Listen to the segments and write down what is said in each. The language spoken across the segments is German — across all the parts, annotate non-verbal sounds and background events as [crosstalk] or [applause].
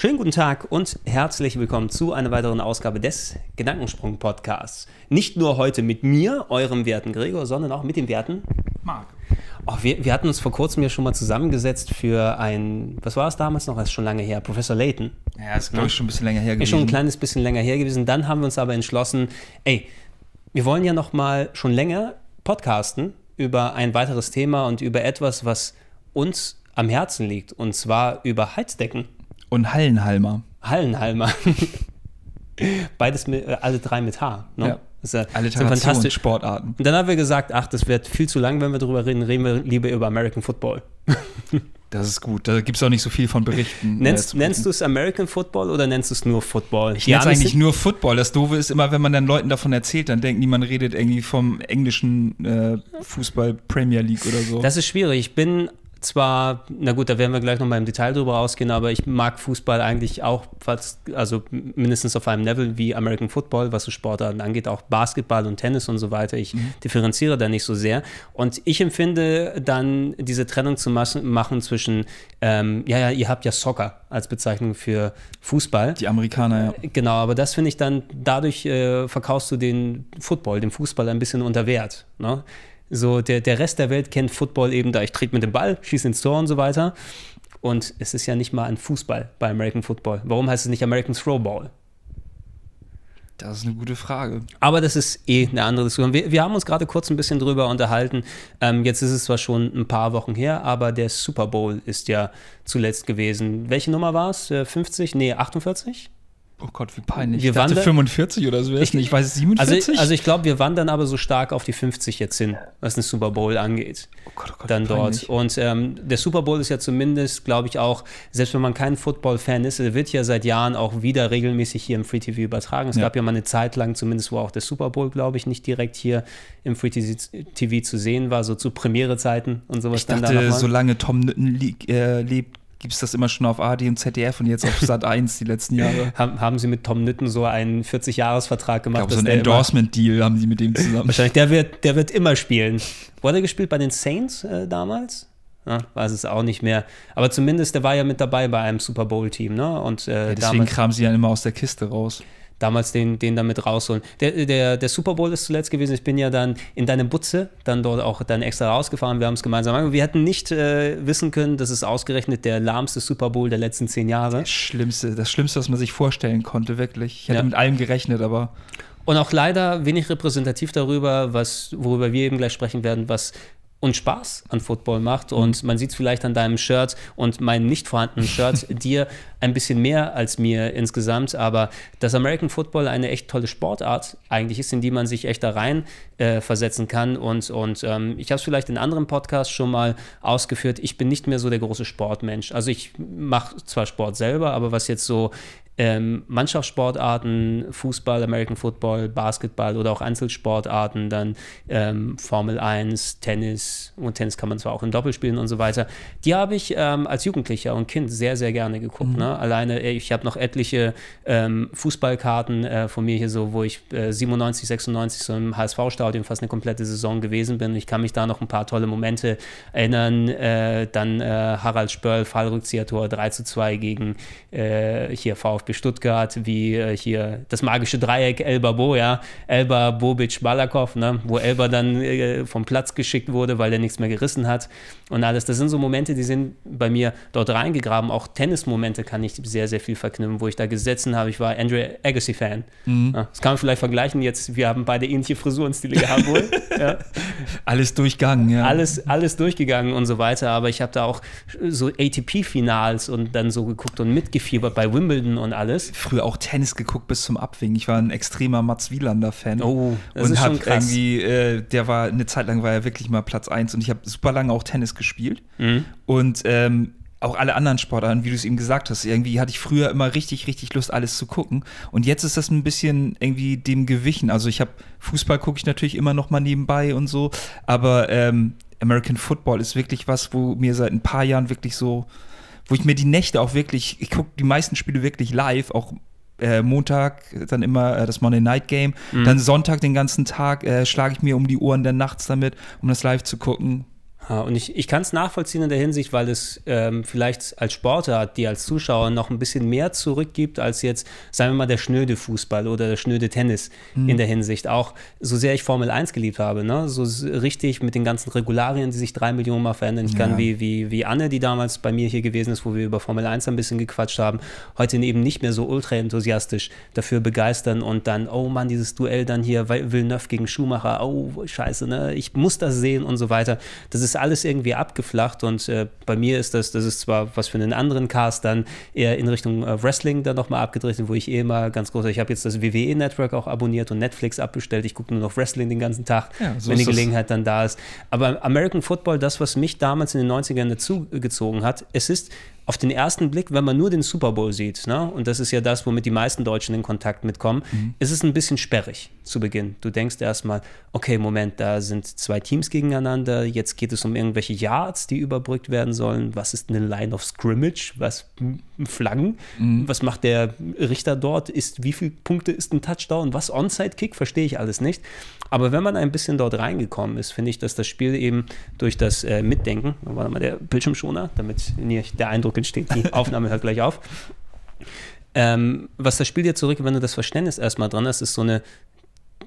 Schönen guten Tag und herzlich willkommen zu einer weiteren Ausgabe des Gedankensprung-Podcasts. Nicht nur heute mit mir, eurem werten Gregor, sondern auch mit dem werten Marc. Oh, wir, wir, hatten uns vor kurzem ja schon mal zusammengesetzt für ein, was war es damals noch? Das ist schon lange her, Professor Layton. Ja, ist glaube ich schon ein bisschen länger her gewesen. Ist schon ein kleines bisschen länger her gewesen. Dann haben wir uns aber entschlossen, ey, wir wollen ja noch mal schon länger podcasten über ein weiteres Thema und über etwas, was uns am Herzen liegt, und zwar über Heizdecken. Und Hallenhalmer. Hallenhalmer. [laughs] Beides mit, äh, alle drei mit H. Ne? Ja. Das ist, fantastisch. Sportarten. Und dann haben wir gesagt, ach, das wird viel zu lang, wenn wir darüber reden. Reden wir lieber über American Football. [laughs] Das ist gut. Da gibt es auch nicht so viel von Berichten. Nennst, nennst du es American Football oder nennst du es nur Football? Ich nenne es eigentlich nur Football. Das Doofe ist immer, wenn man dann Leuten davon erzählt, dann denken die, man redet irgendwie vom englischen äh, Fußball Premier League oder so. Das ist schwierig. Ich bin zwar, na gut, da werden wir gleich nochmal im Detail drüber ausgehen, aber ich mag Fußball eigentlich auch, fast, also mindestens auf einem Level wie American Football, was so Sportarten angeht, auch Basketball und Tennis und so weiter. Ich mhm. differenziere da nicht so sehr. Und ich empfinde dann diese Trennung zu machen zwischen, ähm, ja, ja, ihr habt ja Soccer als Bezeichnung für Fußball. Die Amerikaner, ja. Genau, aber das finde ich dann, dadurch äh, verkaufst du den Football, den Fußball ein bisschen unter Wert. Ne? So, der, der Rest der Welt kennt Football eben da, ich trete mit dem Ball, schieße ins Tor und so weiter. Und es ist ja nicht mal ein Fußball bei American Football. Warum heißt es nicht American Throwball? Das ist eine gute Frage. Aber das ist eh eine andere Diskussion. Wir, wir haben uns gerade kurz ein bisschen drüber unterhalten. Ähm, jetzt ist es zwar schon ein paar Wochen her, aber der Super Bowl ist ja zuletzt gewesen. Welche Nummer war es? 50? Äh, nee, 48? Oh Gott, wie peinlich. Wir ich dachte 45 oder so. Ich, ich weiß 47. Also, also ich glaube, wir wandern aber so stark auf die 50 jetzt hin, was den Super Bowl angeht. Oh Gott, oh Gott, dann dort. Und ähm, der Super Bowl ist ja zumindest, glaube ich, auch, selbst wenn man kein Football-Fan ist, wird ja seit Jahren auch wieder regelmäßig hier im Free TV übertragen. Es ja. gab ja mal eine Zeit lang zumindest, wo auch der Super Bowl, glaube ich, nicht direkt hier im Free TV zu sehen war, so zu Premiere-Zeiten und sowas. Ich dachte, solange Tom Nütten äh, lebt, gibt es das immer schon auf AD und ZDF und jetzt auf Sat 1 die letzten Jahre. [laughs] haben, haben sie mit Tom Nitten so einen 40-Jahres-Vertrag gemacht? Ich glaube, so ein Endorsement-Deal haben sie mit dem zusammen. Wahrscheinlich, der wird, der wird immer spielen. Wurde er gespielt bei den Saints äh, damals? Ja, weiß es auch nicht mehr. Aber zumindest, der war ja mit dabei bei einem Super Bowl-Team. Ne? Und, äh, ja, deswegen kramen sie ja immer aus der Kiste raus damals den, den damit rausholen. Der, der, der Super Bowl ist zuletzt gewesen. Ich bin ja dann in deine Butze dann dort auch dann extra rausgefahren. Wir haben es gemeinsam gemacht. Wir hätten nicht äh, wissen können, dass es ausgerechnet der lahmste Super Bowl der letzten zehn Jahre. Das Schlimmste, das Schlimmste, was man sich vorstellen konnte, wirklich. Ich hätte ja. mit allem gerechnet, aber. Und auch leider wenig repräsentativ darüber, was, worüber wir eben gleich sprechen werden, was und Spaß an Football macht. Und man sieht es vielleicht an deinem Shirt und meinem nicht vorhandenen Shirt, [laughs] dir ein bisschen mehr als mir insgesamt. Aber dass American Football eine echt tolle Sportart eigentlich ist, in die man sich echt da rein äh, versetzen kann. Und, und ähm, ich habe es vielleicht in anderen Podcasts schon mal ausgeführt. Ich bin nicht mehr so der große Sportmensch. Also ich mache zwar Sport selber, aber was jetzt so ähm, Mannschaftssportarten, Fußball, American Football, Basketball oder auch Einzelsportarten, dann ähm, Formel 1, Tennis und Tennis kann man zwar auch im Doppel spielen und so weiter. Die habe ich ähm, als Jugendlicher und Kind sehr, sehr gerne geguckt. Mhm. Ne? Alleine, äh, ich habe noch etliche ähm, Fußballkarten äh, von mir hier so, wo ich äh, 97, 96 so im HSV-Stadion fast eine komplette Saison gewesen bin. Ich kann mich da noch ein paar tolle Momente erinnern. Äh, dann äh, Harald Spörl, Fallrückzieher-Tor 3 zu 2 gegen äh, hier VfB VfB Stuttgart, wie äh, hier das magische Dreieck Elba Bo, ja, Elba Bobic Balakov, ne, wo Elba dann äh, vom Platz geschickt wurde, weil er nichts mehr gerissen hat und alles. Das sind so Momente, die sind bei mir dort reingegraben. Auch Tennismomente kann ich sehr, sehr viel verknüpfen, wo ich da gesessen habe. Ich war Andrew Agassi-Fan. Mhm. Ja, das kann man vielleicht vergleichen. Jetzt, wir haben beide ähnliche Frisurenstile gehabt wohl. ja. Alles durchgegangen, ja. Alles, alles durchgegangen und so weiter. Aber ich habe da auch so ATP-Finals und dann so geguckt und mitgefiebert bei Wimbledon und alles. Früher auch Tennis geguckt bis zum Abwinken. Ich war ein extremer Mats Wielander-Fan. Oh, das und ist hab irgendwie, äh, der war eine Zeit lang war er wirklich mal Platz 1 und ich habe super lange auch Tennis gespielt. Mhm. Und ähm, auch alle anderen Sportarten, wie du es eben gesagt hast. Irgendwie hatte ich früher immer richtig, richtig Lust, alles zu gucken. Und jetzt ist das ein bisschen irgendwie dem gewichen. Also ich habe Fußball gucke ich natürlich immer noch mal nebenbei und so, aber ähm, American Football ist wirklich was, wo mir seit ein paar Jahren wirklich so, wo ich mir die Nächte auch wirklich, ich gucke die meisten Spiele wirklich live, auch äh, Montag dann immer äh, das Monday Night Game, mhm. dann Sonntag den ganzen Tag äh, schlage ich mir um die Ohren dann nachts damit, um das live zu gucken. Ja, und ich, ich kann es nachvollziehen in der Hinsicht, weil es ähm, vielleicht als Sportart, die als Zuschauer noch ein bisschen mehr zurückgibt, als jetzt, sagen wir mal, der schnöde Fußball oder der schnöde Tennis mhm. in der Hinsicht. Auch so sehr ich Formel 1 geliebt habe, ne? so richtig mit den ganzen Regularien, die sich drei Millionen Mal verändern. Ich ja. kann wie, wie, wie Anne, die damals bei mir hier gewesen ist, wo wir über Formel 1 ein bisschen gequatscht haben, heute eben nicht mehr so ultra enthusiastisch dafür begeistern und dann, oh Mann, dieses Duell dann hier, Villeneuve gegen Schumacher, oh scheiße, ne? ich muss das sehen und so weiter. Das ist alles irgendwie abgeflacht und äh, bei mir ist das, das ist zwar was für einen anderen Cast dann eher in Richtung äh, Wrestling dann nochmal abgedreht, wo ich eh mal ganz groß, ich habe jetzt das WWE-Network auch abonniert und Netflix abbestellt, ich gucke nur noch Wrestling den ganzen Tag, ja, so wenn die Gelegenheit dann da ist. Aber American Football, das, was mich damals in den 90ern dazu gezogen hat, es ist auf den ersten Blick, wenn man nur den Super Bowl sieht, ne, und das ist ja das, womit die meisten Deutschen in Kontakt mitkommen, mhm. ist es ein bisschen sperrig zu Beginn. Du denkst erstmal, okay, Moment, da sind zwei Teams gegeneinander, jetzt geht es um irgendwelche Yards, die überbrückt werden sollen. Was ist eine Line of Scrimmage? Was Flaggen? Mhm. Was macht der Richter dort? Ist, wie viele Punkte ist ein Touchdown? Was Onside-Kick? Verstehe ich alles nicht. Aber wenn man ein bisschen dort reingekommen ist, finde ich, dass das Spiel eben durch das äh, Mitdenken, war mal der Bildschirmschoner, damit nicht der Eindruck entsteht, die [laughs] Aufnahme hört gleich auf. Ähm, was das Spiel dir zurück, wenn du das Verständnis erstmal dran hast, ist so eine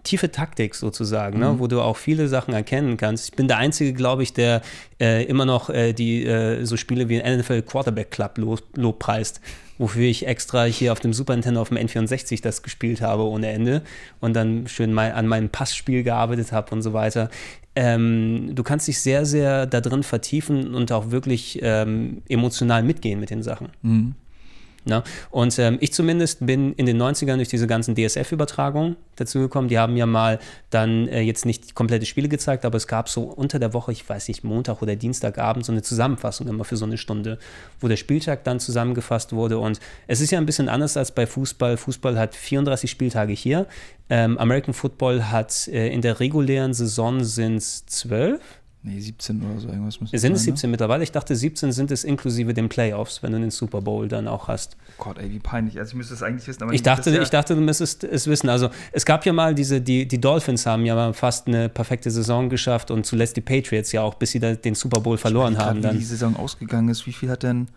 tiefe Taktik sozusagen, ne? mhm. ne? wo du auch viele Sachen erkennen kannst. Ich bin der Einzige, glaube ich, der äh, immer noch äh, die äh, so Spiele wie NFL Quarterback Club lobpreist, wofür ich extra hier auf dem Super Nintendo auf dem N64 das gespielt habe ohne Ende und dann schön mal an meinem Passspiel gearbeitet habe und so weiter. Ähm, du kannst dich sehr, sehr da drin vertiefen und auch wirklich ähm, emotional mitgehen mit den Sachen. Mhm. Ne? Und ähm, ich zumindest bin in den 90ern durch diese ganzen DSF-Übertragungen dazu gekommen. Die haben ja mal dann äh, jetzt nicht komplette Spiele gezeigt, aber es gab so unter der Woche, ich weiß nicht, Montag oder Dienstagabend, so eine Zusammenfassung immer für so eine Stunde, wo der Spieltag dann zusammengefasst wurde. Und es ist ja ein bisschen anders als bei Fußball. Fußball hat 34 Spieltage hier. Ähm, American Football hat äh, in der regulären Saison sind es 12 Nee, 17 oder so irgendwas müssen Sind es 17 ne? mittlerweile? Ich dachte, 17 sind es inklusive den Playoffs, wenn du den Super Bowl dann auch hast. Oh Gott, ey, wie peinlich. Also ich müsste es eigentlich wissen. ich, dachte, ja ich dachte, du müsstest es wissen. Also es gab ja mal diese, die, die Dolphins haben ja mal fast eine perfekte Saison geschafft und zuletzt die Patriots ja auch, bis sie da den Super Bowl verloren haben. Grad, dann. Wie die Saison ausgegangen ist, wie viel hat denn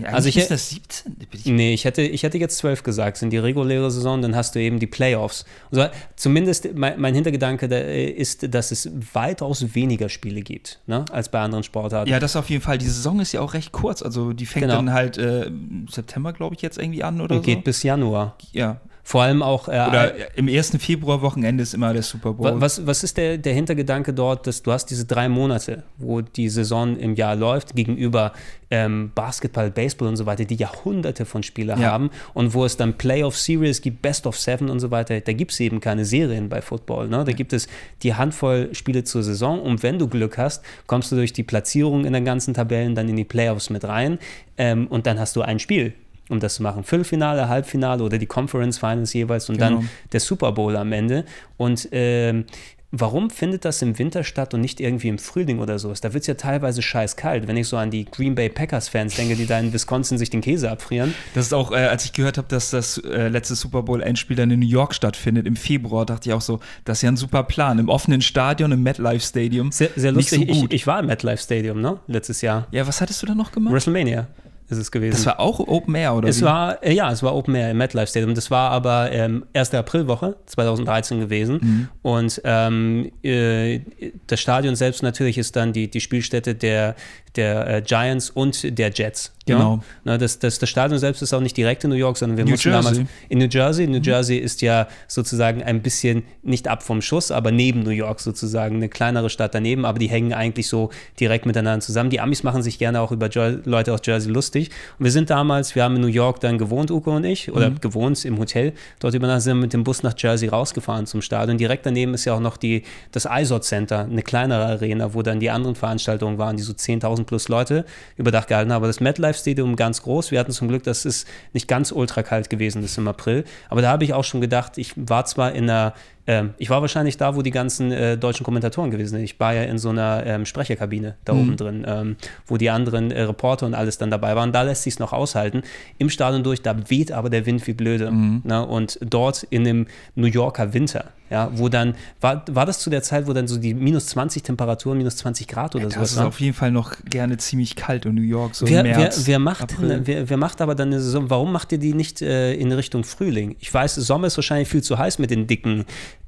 ja, also ich, ist das 17? Ich nee, ich hätte, ich hätte jetzt 12 gesagt, sind die reguläre Saison, dann hast du eben die Playoffs. Also zumindest mein, mein Hintergedanke ist, dass es weitaus weniger Spiele gibt, ne, als bei anderen Sportarten. Ja, das auf jeden Fall. Die Saison ist ja auch recht kurz, also die fängt genau. dann halt äh, September, glaube ich, jetzt irgendwie an oder Und so. geht bis Januar. Ja, vor allem auch. Äh, Oder im ersten Februarwochenende ist immer der Super Bowl. Was, was ist der, der Hintergedanke dort, dass du hast diese drei Monate, wo die Saison im Jahr läuft, gegenüber ähm, Basketball, Baseball und so weiter, die Jahrhunderte von Spielern ja. haben und wo es dann Playoff Series gibt, Best of Seven und so weiter. Da gibt es eben keine Serien bei Football. Ne? Da gibt es die Handvoll Spiele zur Saison und wenn du Glück hast, kommst du durch die Platzierung in den ganzen Tabellen dann in die Playoffs mit rein ähm, und dann hast du ein Spiel um das zu machen. Viertelfinale, Halbfinale oder die Conference Finals jeweils und genau. dann der Super Bowl am Ende. Und ähm, warum findet das im Winter statt und nicht irgendwie im Frühling oder so? Da wird es ja teilweise scheiß kalt, wenn ich so an die Green Bay Packers-Fans denke, die da in Wisconsin sich den Käse abfrieren. Das ist auch, äh, als ich gehört habe, dass das äh, letzte Super Bowl-Endspiel dann in New York stattfindet, im Februar, dachte ich auch so, das ist ja ein super Plan. Im offenen Stadion, im MetLife Stadium. Sehr, sehr lustig. So ich, ich, war im MetLife Stadium, ne? Letztes Jahr. Ja, was hattest du da noch gemacht? WrestleMania ist es gewesen. Das war auch Open Air, oder? Es wie? war, äh, ja, es war Open Air im MetLife Stadium. Das war aber ähm, 1. Aprilwoche 2013 gewesen. Mhm. Und ähm, äh, das Stadion selbst natürlich ist dann die, die Spielstätte der, der äh, Giants und der Jets. Genau. Ja? das, das, das Stadion selbst ist auch nicht direkt in New York, sondern wir New mussten Jersey. damals in New Jersey. New mhm. Jersey ist ja sozusagen ein bisschen nicht ab vom Schuss, aber neben New York sozusagen, eine kleinere Stadt daneben, aber die hängen eigentlich so direkt miteinander zusammen. Die Amis machen sich gerne auch über Jer Leute aus Jersey lustig. Und wir sind damals, wir haben in New York dann gewohnt, Uko und ich, oder mhm. gewohnt im Hotel. Dort übernachtet sind wir mit dem Bus nach Jersey rausgefahren zum Stadion. Direkt daneben ist ja auch noch die, das ISOT Center, eine kleinere Arena, wo dann die anderen Veranstaltungen waren, die so 10.000 plus Leute überdacht gehalten, aber das MetLife Stadium ganz groß. Wir hatten zum Glück, dass es nicht ganz ultra kalt gewesen ist im April. Aber da habe ich auch schon gedacht, ich war zwar in einer ähm, ich war wahrscheinlich da, wo die ganzen äh, deutschen Kommentatoren gewesen sind. Ich war ja in so einer ähm, Sprecherkabine da mhm. oben drin, ähm, wo die anderen äh, Reporter und alles dann dabei waren. Da lässt sich es noch aushalten. Im Stadion durch, da weht aber der Wind wie blöde. Mhm. Ne? Und dort in dem New Yorker Winter, ja, wo dann, war, war das zu der Zeit, wo dann so die minus 20 Temperaturen, minus 20 Grad oder so. Das ist auf jeden Fall noch gerne ziemlich kalt in New York, so wer, März, wer, wer macht, wer, wer, macht aber dann eine Saison, warum macht ihr die nicht äh, in Richtung Frühling? Ich weiß, Sommer ist wahrscheinlich viel zu heiß mit den dicken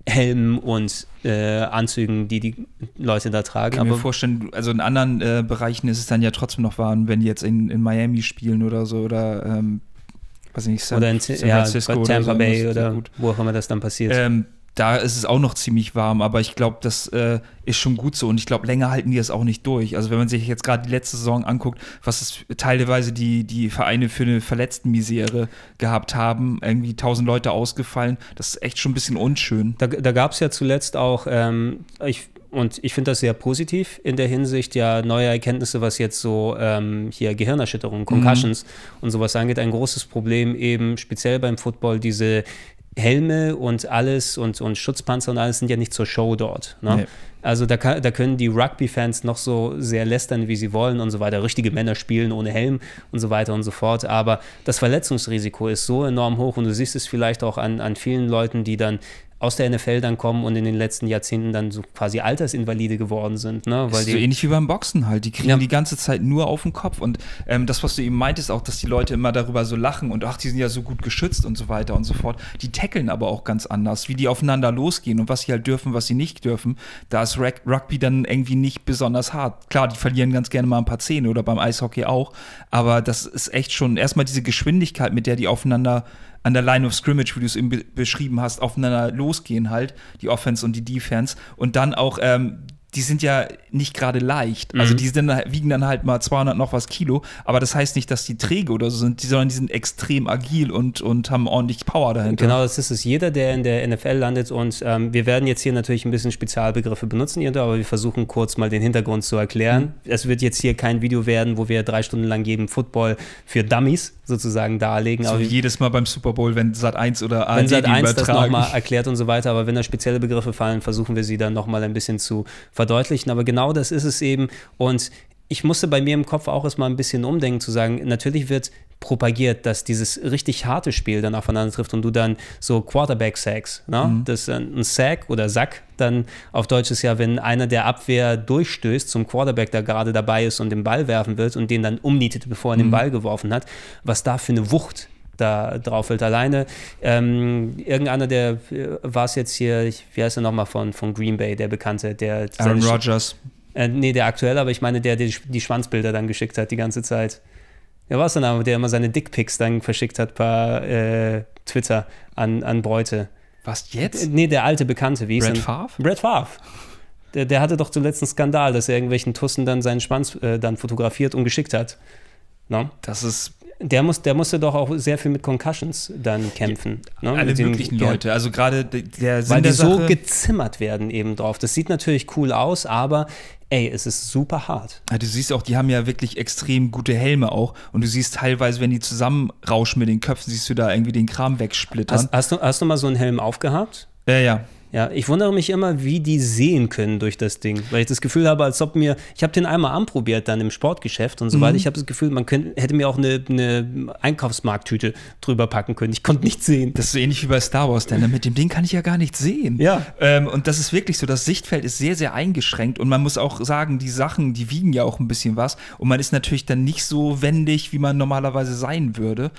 Helmen und äh, Anzügen, die die Leute da tragen. Ich kann mir vorstellen, also in anderen äh, Bereichen ist es dann ja trotzdem noch warm, wenn die jetzt in, in Miami spielen oder so oder ähm, weiß ich nicht, San, oder in San Francisco ja, Tampa oder so, Bay oder wo auch immer das dann passiert. Ähm, da ist es auch noch ziemlich warm, aber ich glaube, das äh, ist schon gut so und ich glaube, länger halten die das auch nicht durch. Also wenn man sich jetzt gerade die letzte Saison anguckt, was es teilweise die, die Vereine für eine Verletztenmisere gehabt haben, irgendwie tausend Leute ausgefallen, das ist echt schon ein bisschen unschön. Da, da gab es ja zuletzt auch, ähm, ich, und ich finde das sehr positiv in der Hinsicht, ja, neue Erkenntnisse, was jetzt so ähm, hier Gehirnerschütterungen, Concussions mhm. und sowas angeht. Ein großes Problem eben speziell beim Football, diese Helme und alles und, und Schutzpanzer und alles sind ja nicht zur Show dort. Ne? Nee. Also da, kann, da können die Rugby-Fans noch so sehr lästern, wie sie wollen und so weiter. Richtige Männer spielen ohne Helm und so weiter und so fort. Aber das Verletzungsrisiko ist so enorm hoch und du siehst es vielleicht auch an, an vielen Leuten, die dann aus der NFL dann kommen und in den letzten Jahrzehnten dann so quasi Altersinvalide geworden sind. Ne? Weil ist so ähnlich wie beim Boxen halt. Die kriegen ja. die ganze Zeit nur auf den Kopf. Und ähm, das, was du eben meintest, auch, dass die Leute immer darüber so lachen und ach, die sind ja so gut geschützt und so weiter und so fort. Die tackeln aber auch ganz anders, wie die aufeinander losgehen und was sie halt dürfen, was sie nicht dürfen. Da ist Rugby dann irgendwie nicht besonders hart. Klar, die verlieren ganz gerne mal ein paar Zähne oder beim Eishockey auch. Aber das ist echt schon erstmal diese Geschwindigkeit, mit der die aufeinander an der Line of Scrimmage, wie du es eben be beschrieben hast, aufeinander losgehen halt, die Offense und die Defense. Und dann auch ähm, die sind ja nicht gerade leicht. Also mhm. die sind, wiegen dann halt mal 200 noch was Kilo, aber das heißt nicht, dass die träge oder so sind, sondern die sind extrem agil und, und haben ordentlich Power dahinter. Genau, das ist es. Jeder, der in der NFL landet und ähm, wir werden jetzt hier natürlich ein bisschen Spezialbegriffe benutzen, aber wir versuchen kurz mal den Hintergrund zu erklären. Mhm. Es wird jetzt hier kein Video werden, wo wir drei Stunden lang jeden Football für Dummies sozusagen darlegen. So aber wie jedes Mal beim Super Bowl, wenn Sat 1 oder ARD wenn Sat 1 das nochmal erklärt und so weiter, aber wenn da spezielle Begriffe fallen, versuchen wir sie dann nochmal ein bisschen zu verdeutlichen. Aber genau das ist es eben. Und ich musste bei mir im Kopf auch erstmal ein bisschen umdenken, zu sagen, natürlich wird propagiert, dass dieses richtig harte Spiel dann aufeinander trifft und du dann so Quarterback-Sacks, ne? Mhm. das ein Sack oder Sack dann auf Deutsch ist ja, wenn einer der Abwehr durchstößt zum Quarterback, der gerade dabei ist und den Ball werfen wird und den dann umnietet, bevor er mhm. den Ball geworfen hat, was da für eine Wucht da drauf fällt. Alleine ähm, irgendeiner, der äh, war es jetzt hier, ich, wie heißt er nochmal von, von Green Bay, der Bekannte, der Aaron Rodgers. Äh, nee, der aktuell, aber ich meine, der, der die Schwanzbilder dann geschickt hat die ganze Zeit. Wer war es denn aber, der immer seine Dickpics dann verschickt hat per äh, Twitter an, an Bräute? Was jetzt? Äh, nee, der alte Bekannte, wie Brett ist Favre? Brett Favre. Der, der, hatte doch zuletzt einen Skandal, dass er irgendwelchen Tussen dann seinen Schwanz äh, dann fotografiert und geschickt hat. No? Das ist der, muss, der musste doch auch sehr viel mit Concussions dann kämpfen. Ja, ne? Alle mit möglichen den, Leute. Also gerade der Sinn Weil die so gezimmert werden eben drauf. Das sieht natürlich cool aus, aber ey, es ist super hart. Ja, du siehst auch, die haben ja wirklich extrem gute Helme auch. Und du siehst teilweise, wenn die zusammenrauschen mit den Köpfen, siehst du da irgendwie den Kram wegsplittern. Hast, hast, du, hast du mal so einen Helm aufgehabt? Ja, ja. Ja, ich wundere mich immer, wie die sehen können durch das Ding, weil ich das Gefühl habe, als ob mir, ich habe den einmal anprobiert dann im Sportgeschäft und so weiter. Mhm. Ich habe das Gefühl, man könnte, hätte mir auch eine, eine Einkaufsmarkttüte drüber packen können. Ich konnte nichts sehen. Das ist so ähnlich wie bei Star Wars, denn mit dem Ding kann ich ja gar nichts sehen. Ja. Ähm, und das ist wirklich so, das Sichtfeld ist sehr, sehr eingeschränkt und man muss auch sagen, die Sachen, die wiegen ja auch ein bisschen was und man ist natürlich dann nicht so wendig, wie man normalerweise sein würde.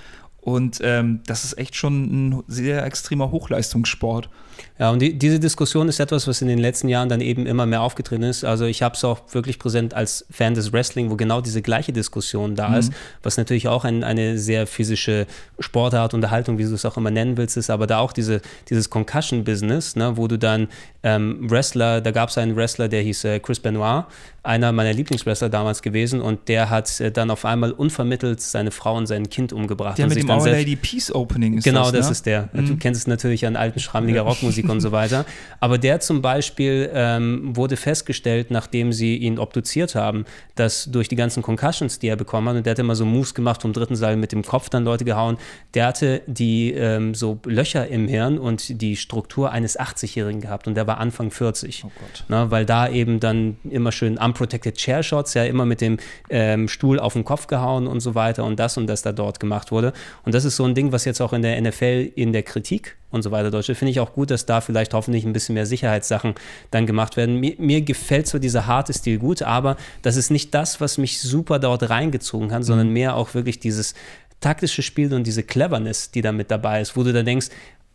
Und ähm, das ist echt schon ein sehr extremer Hochleistungssport. Ja, und die, diese Diskussion ist etwas, was in den letzten Jahren dann eben immer mehr aufgetreten ist. Also ich habe es auch wirklich präsent als Fan des Wrestling, wo genau diese gleiche Diskussion da mhm. ist, was natürlich auch ein, eine sehr physische Sportart, Unterhaltung, wie du es auch immer nennen willst, ist, aber da auch diese, dieses Concussion-Business, ne, wo du dann ähm, Wrestler, da gab es einen Wrestler, der hieß äh, Chris Benoit, einer meiner Lieblingswrestler damals gewesen und der hat äh, dann auf einmal unvermittelt seine Frau und sein Kind umgebracht. Der und mit sich dem Our Lady Peace Opening ist Genau, das, das, ne? ist der. Du kennst es natürlich an alten schrammeliger Rockmusik und so weiter. Aber der zum Beispiel ähm, wurde festgestellt, nachdem sie ihn obduziert haben, dass durch die ganzen Concussions, die er bekommen hat, und der hat immer so Moves gemacht vom dritten Seil mit dem Kopf dann Leute gehauen, der hatte die ähm, so Löcher im Hirn und die Struktur eines 80-Jährigen gehabt und der war Anfang 40. Oh Gott. Na, weil da eben dann immer schön unprotected chair shots, ja immer mit dem ähm, Stuhl auf den Kopf gehauen und so weiter und das und das da dort gemacht wurde. Und das ist so ein Ding, was jetzt auch in der NFL in der Kritik und so weiter deutsche finde ich auch gut, dass da vielleicht hoffentlich ein bisschen mehr Sicherheitssachen dann gemacht werden. Mir, mir gefällt so dieser harte Stil gut, aber das ist nicht das, was mich super dort reingezogen hat, sondern mehr auch wirklich dieses taktische Spiel und diese Cleverness, die da mit dabei ist, wo du da denkst,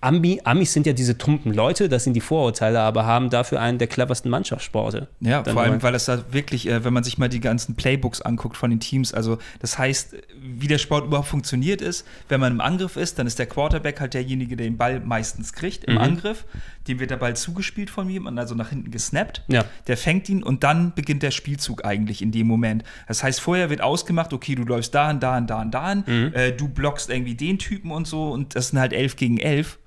Ami, Amis sind ja diese tumpen Leute, das sind die Vorurteile, aber haben dafür einen der cleversten Mannschaftssporte. Ja, Dann vor allem, weil das da wirklich, äh, wenn man sich mal die ganzen Playbooks anguckt von den Teams, also das heißt, wie der Sport überhaupt funktioniert ist, wenn man im Angriff ist, dann ist der Quarterback halt derjenige, der den Ball meistens kriegt im Mhm. Angriff. Dem wird der Ball zugespielt von jemandem, also nach hinten gesnappt. Ja. Der fängt ihn und dann beginnt der Spielzug eigentlich in dem Moment. Das heißt, vorher wird ausgemacht, okay, du läufst dahin, dahin, dahin, dahin, Mhm. äh, du blockst irgendwie den Typen und so und das sind halt elf gegen elf.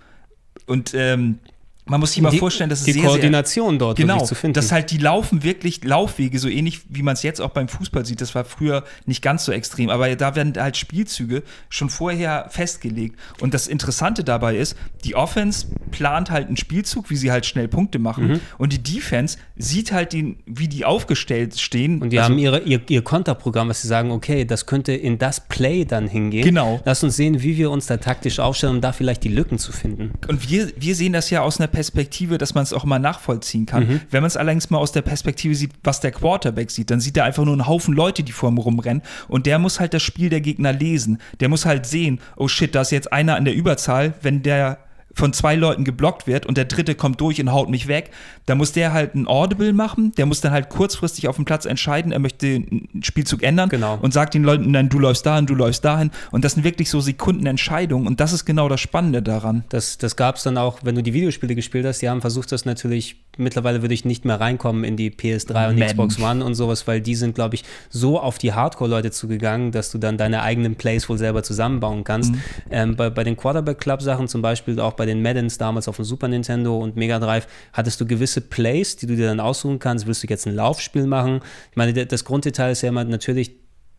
Und ähm, man muss sich mal die, vorstellen, dass es die sehr, sehr Koordination dort Genau, zu finden. dass halt die laufen wirklich Laufwege, so ähnlich wie man es jetzt auch beim Fußball sieht. Das war früher nicht ganz so extrem, aber da werden halt Spielzüge schon vorher festgelegt. Und das Interessante dabei ist, die Offense plant halt einen Spielzug, wie sie halt schnell Punkte machen. Mhm. Und die Defense sieht halt, den, wie die aufgestellt stehen. und die Also- haben ihre, ihr, ihr Konterprogramm, was sie sagen, okay, das könnte in das Play dann hingehen. Genau. Lass uns sehen, wie wir uns da taktisch aufstellen, um da vielleicht die Lücken zu finden. Und wir, wir sehen das ja aus einer Perspektive, dass man es auch mal nachvollziehen kann. Mhm. Wenn man es allerdings mal aus der Perspektive sieht, was der Quarterback sieht, dann sieht er einfach nur einen Haufen Leute, die vor ihm rumrennen. Und der muss halt das Spiel der Gegner lesen. Der muss halt sehen, oh shit, da ist jetzt einer an der Überzahl. Wenn der von zwei Leuten geblockt wird und der dritte kommt durch und haut mich weg, dann muss der halt ein Audible machen, der muss dann halt kurzfristig auf dem Platz entscheiden, er möchte einen Spielzug ändern Genau. und sagt den Leuten, nein, du läufst dahin, du läufst dahin und das sind wirklich so Sekundenentscheidungen und das ist genau das Spannende daran. Das, das gab es dann auch, wenn du die Videospiele gespielt hast, die haben versucht, das natürlich, mittlerweile würde ich nicht mehr reinkommen in die PS3 und Madden. Xbox One und sowas, weil die sind, glaube ich, so auf die Hardcore-Leute zugegangen, dass du dann deine eigenen Plays wohl selber zusammenbauen kannst. Mhm. Ähm, bei, bei den Quarterback-Club-Sachen, zum Beispiel auch bei den Maddens damals auf dem Super Nintendo und Mega Drive, hattest du gewisse Plays, die du dir dann aussuchen kannst. Willst du jetzt ein Laufspiel machen? Ich meine, das Grunddetail ist ja immer natürlich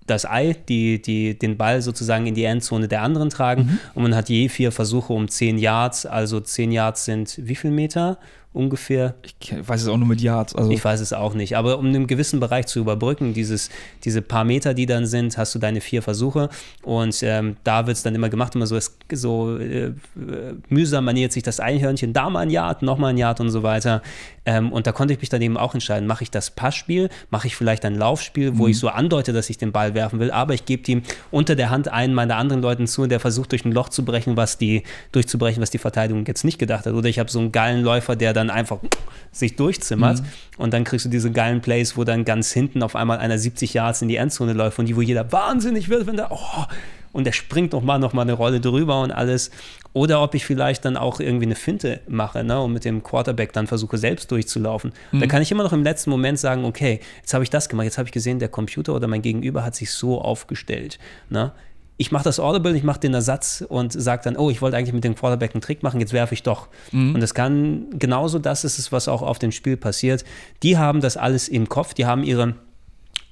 das Ei, die, die den Ball sozusagen in die Endzone der anderen tragen. Mhm. Und man hat je vier Versuche um 10 Yards. Also 10 Yards sind wie viel Meter? Ungefähr Ich weiß es auch nur mit Yards. Also ich weiß es auch nicht. Aber um einen gewissen Bereich zu überbrücken, dieses, diese paar Meter, die dann sind, hast du deine vier Versuche. Und ähm, da wird es dann immer gemacht, immer so, es, so äh, äh, mühsam maniert sich das Einhörnchen, da mal ein Yard, noch mal ein Yard und so weiter. Ähm, und da konnte ich mich dann eben auch entscheiden, mache ich das Passspiel, mache ich vielleicht ein Laufspiel, wo ich so andeute, dass ich den Ball werfen will, aber ich gebe ihm unter der Hand einen meiner anderen Leuten zu, der versucht durch ein Loch zu brechen, was die, durchzubrechen, was die Verteidigung jetzt nicht gedacht hat. Oder ich habe so einen geilen Läufer, der dann einfach sich durchzimmert. Und dann kriegst du diese geilen Plays, wo dann ganz hinten auf einmal einer 70 Yards in die Endzone läuft und die, wo jeder wahnsinnig wird, wenn der, oh, und der springt noch mal, noch mal eine Rolle drüber und alles. Oder ob ich vielleicht dann auch irgendwie eine Finte mache ne, und mit dem Quarterback dann versuche, selbst durchzulaufen. Da kann ich immer noch im letzten Moment sagen, okay, jetzt habe ich das gemacht, jetzt habe ich gesehen, der Computer oder mein Gegenüber hat sich so aufgestellt. Ne? Ich mache das Audible, ich mache den Ersatz und sage dann, oh, ich wollte eigentlich mit dem Quarterback einen Trick machen, jetzt werfe ich doch. Und das kann genauso das ist es, was auch auf dem Spiel passiert. Die haben das alles im Kopf, die haben ihre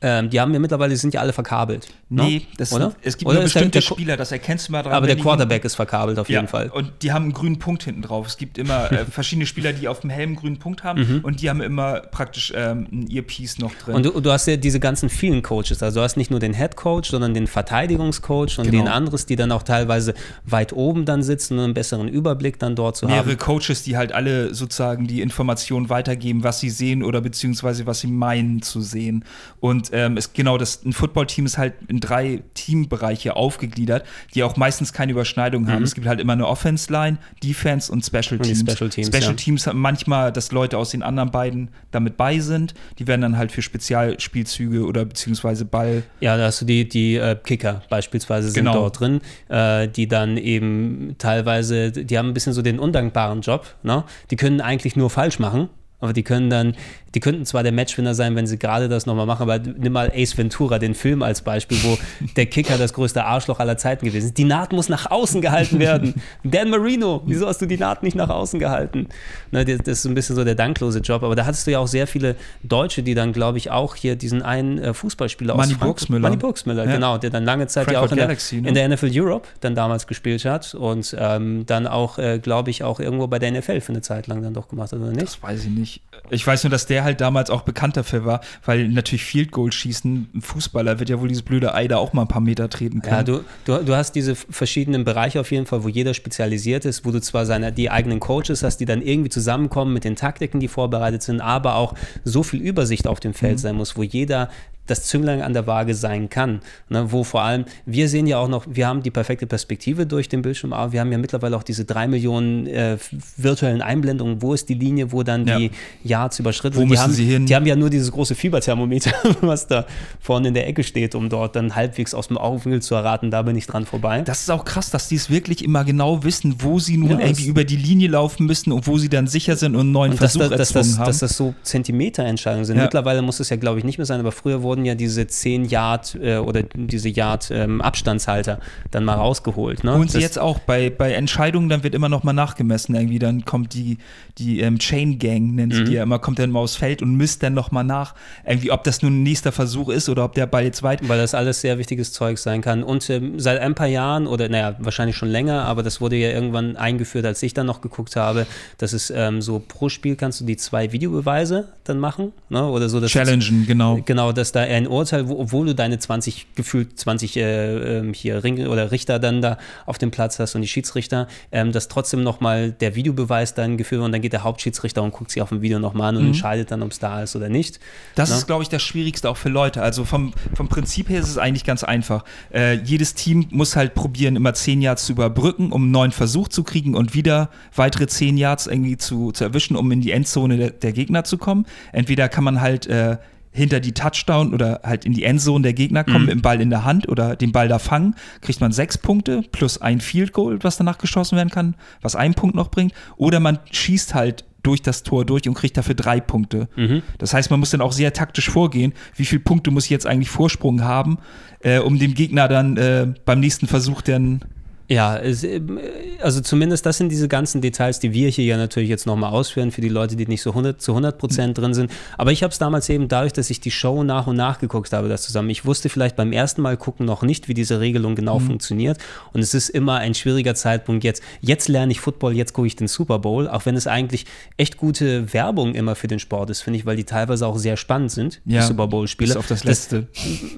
ähm, die haben ja mittlerweile, die sind ja alle verkabelt. nee, ne? das oder? es gibt Oder nur bestimmte der, Spieler, das erkennst du mal dran. Aber der die- Quarterback ist verkabelt auf ja, jeden Fall. Und die haben einen grünen Punkt hinten drauf. Es gibt immer [laughs] äh, verschiedene Spieler, die auf dem Helm einen grünen Punkt haben und die haben immer praktisch ähm, ein Earpiece noch drin. Und du, du hast ja diese ganzen vielen Coaches. Also du hast nicht nur den Head Coach, sondern den Verteidigungscoach und Genau. den anderes, die dann auch teilweise weit oben dann sitzen und einen besseren Überblick dann dort zu mehrere haben. Coaches, die halt alle sozusagen die Informationen weitergeben, was sie sehen oder beziehungsweise was sie meinen zu sehen. Und Und ähm, es, genau, das, ein Footballteam ist halt in drei Teambereiche aufgegliedert, die auch meistens keine Überschneidung haben. Mhm. Es gibt halt immer eine Offense-Line, Defense und Special Und Teams. Special Teams, Special ja. Teams haben manchmal, dass Leute aus den anderen beiden damit bei sind. Die werden dann halt für Spezialspielzüge oder beziehungsweise Ball. Ja, da hast du die, die äh, Kicker beispielsweise sind Genau. dort drin, äh, die dann eben teilweise, die haben ein bisschen so den undankbaren Job. Ne? Die können eigentlich nur falsch machen, aber die können dann, die könnten zwar der Matchwinner sein, wenn sie gerade das nochmal machen, aber nimm mal Ace Ventura, den Film als Beispiel, wo [laughs] der Kicker das größte Arschloch aller Zeiten gewesen ist. Die Naht muss nach außen gehalten werden. [laughs] Dan Marino, wieso hast du die Naht nicht nach außen gehalten? Ne, das ist ein bisschen so der danklose Job, aber da hattest du ja auch sehr viele Deutsche, die dann, glaube ich, auch hier diesen einen äh, Fußballspieler aus Manny Frankfurt- Burgsmüller. Manny Burgsmüller, Ja. genau, der dann lange Zeit ja Frankfurt auch in der, Galaxy, ne? in der NFL Europe dann damals gespielt hat und ähm, dann auch, äh, glaube ich, auch irgendwo bei der NFL für eine Zeit lang dann doch gemacht hat, oder nicht? Das weiß ich nicht. Ich weiß nur, dass der halt damals auch bekannt dafür war, weil natürlich Field Goal schießen, ein Fußballer wird ja wohl dieses blöde Ei da auch mal ein paar Meter treten können. Ja, du, du, du hast diese verschiedenen Bereiche auf jeden Fall, wo jeder spezialisiert ist, wo du zwar seine, die eigenen Coaches hast, die dann irgendwie zusammenkommen mit den Taktiken, die vorbereitet sind, aber auch so viel Übersicht auf dem Feld sein muss, wo jeder das Zünglein an der Waage sein kann. Ne, wo vor allem, wir sehen ja auch noch, wir haben die perfekte Perspektive durch den Bildschirm, aber wir haben ja mittlerweile auch diese drei Millionen äh, virtuellen Einblendungen. Wo ist die Linie, wo dann Ja. die Yards überschritten Wo sind? Die haben, sie hin? Die haben ja nur dieses große Fieberthermometer, [laughs] was da vorne in der Ecke steht, um dort dann halbwegs aus dem Augenwinkel zu erraten, da bin ich dran vorbei. Das ist auch krass, dass die es wirklich immer genau wissen, wo sie nun Ja, irgendwie über die Linie laufen müssen und wo sie dann sicher sind und einen neuen Und dass, Versuch da- dass, erzwungen das, haben. dass das so Zentimeterentscheidungen sind. Ja. Mittlerweile muss es ja, glaube ich, nicht mehr sein, aber früher wurden ja diese 10 Yard äh, oder diese Yard ähm, Abstandshalter dann mal rausgeholt. Ne? Sie Das- jetzt auch bei, bei Entscheidungen, dann wird immer noch mal nachgemessen. Irgendwie dann kommt die, die ähm, Chain Gang, nennen sie Mhm. die ja immer, kommt dann mal aufs Feld und misst dann noch mal nach, irgendwie, ob das nun ein nächster Versuch ist oder ob der Ball jetzt weit. Weil das alles sehr wichtiges Zeug sein kann. Und ähm, seit ein paar Jahren, oder naja, wahrscheinlich schon länger, aber das wurde ja irgendwann eingeführt, als ich dann noch geguckt habe, dass es ähm, so pro Spiel kannst du die zwei Videobeweise dann machen. Ne? Oder so, dass Challengen, genau. Genau, dass da ein Urteil, wo, obwohl du deine 20, gefühlt 20 äh, ähm, hier Ring oder Richter dann da auf dem Platz hast und die Schiedsrichter, ähm, dass trotzdem nochmal der Videobeweis dann geführt wird und dann geht der Hauptschiedsrichter und guckt sich auf dem Video nochmal an und entscheidet dann, ob es da ist oder nicht. Das Ne? ist, glaube ich, das Schwierigste auch für Leute. Also vom, vom Prinzip her ist es eigentlich ganz einfach. Äh, jedes Team muss halt probieren, immer 10 Yards zu überbrücken, um einen neuen Versuch zu kriegen und wieder weitere 10 Yards irgendwie zu, zu erwischen, um in die Endzone der, der Gegner zu kommen. Entweder kann man halt äh, hinter die Touchdown oder halt in die Endzone der Gegner kommen, Mhm. mit dem Ball in der Hand oder den Ball da fangen, kriegt man sechs Punkte plus ein Field Goal, was danach geschossen werden kann, was einen Punkt noch bringt. Oder man schießt halt durch das Tor durch und kriegt dafür drei Punkte. Mhm. Das heißt, man muss dann auch sehr taktisch vorgehen. Wie viele Punkte muss ich jetzt eigentlich Vorsprung haben, äh, um dem Gegner dann äh, beim nächsten Versuch dann Ja, es, ähm, also zumindest das sind diese ganzen Details, die wir hier ja natürlich jetzt nochmal ausführen für die Leute, die nicht so 100, zu 100 Prozent drin sind. Aber ich habe es damals eben dadurch, dass ich die Show nach und nach geguckt habe, das zusammen. Ich wusste vielleicht beim ersten Mal gucken noch nicht, wie diese Regelung genau funktioniert. Und es ist immer ein schwieriger Zeitpunkt jetzt. Jetzt lerne ich Football, jetzt gucke ich den Super Bowl, auch wenn es eigentlich echt gute Werbung immer für den Sport ist, finde ich, weil die teilweise auch sehr spannend sind, die Super Bowl-Spiele. bis auf das letzte.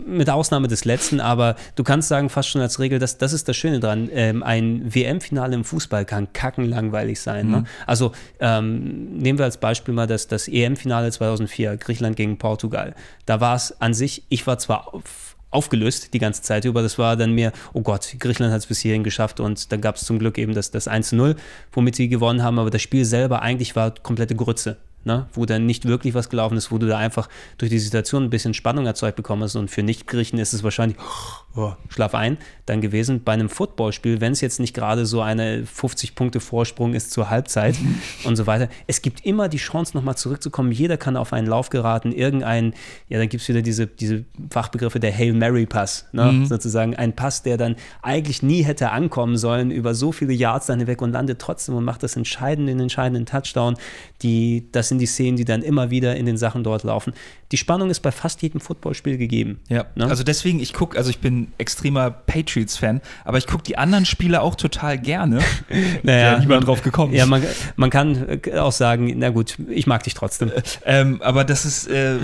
mit Ausnahme des letzten, aber du kannst sagen, fast schon als Regel, dass, das ist das Schöne dran. Ähm, ein WM-Finale im Fußball kann kackenlangweilig sein. Ne? Also ähm, nehmen wir als Beispiel mal das, das EM-Finale 2004, Griechenland gegen Portugal. Da war es an sich, ich war zwar auf, aufgelöst die ganze Zeit über, das war dann mir, oh Gott, Griechenland hat es bis hierhin geschafft und dann gab es zum Glück eben das, das 1-0, womit sie gewonnen haben, aber das Spiel selber eigentlich war komplette Grütze ne, wo dann nicht wirklich was gelaufen ist, wo du da einfach durch die Situation ein bisschen Spannung erzeugt bekommen hast. Und für Nicht-Griechen ist es wahrscheinlich oh, schlaf ein dann gewesen. Bei einem Footballspiel, wenn es jetzt nicht gerade so eine 50-Punkte-Vorsprung ist zur Halbzeit [laughs] und so weiter, es gibt immer die Chance, nochmal zurückzukommen. Jeder kann auf einen Lauf geraten, irgendein, ja, dann gibt es wieder diese, diese Fachbegriffe der Hail Mary-Pass, ne, sozusagen ein Pass, der dann eigentlich nie hätte ankommen sollen, über so viele Yards dann hinweg und landet trotzdem und macht das entscheidende, den entscheidenden Touchdown. Die, das sind die Szenen, die dann immer wieder in den Sachen dort laufen. Die Spannung ist bei fast jedem Footballspiel gegeben. Ja, Ne? also deswegen, ich gucke, also ich bin extremer Patriots-Fan, aber ich gucke die anderen Spiele auch total gerne. [laughs] Wäre niemand drauf gekommen. Ja, man, man kann äh, auch sagen, na gut, ich mag dich trotzdem. Ähm, aber das ist, äh,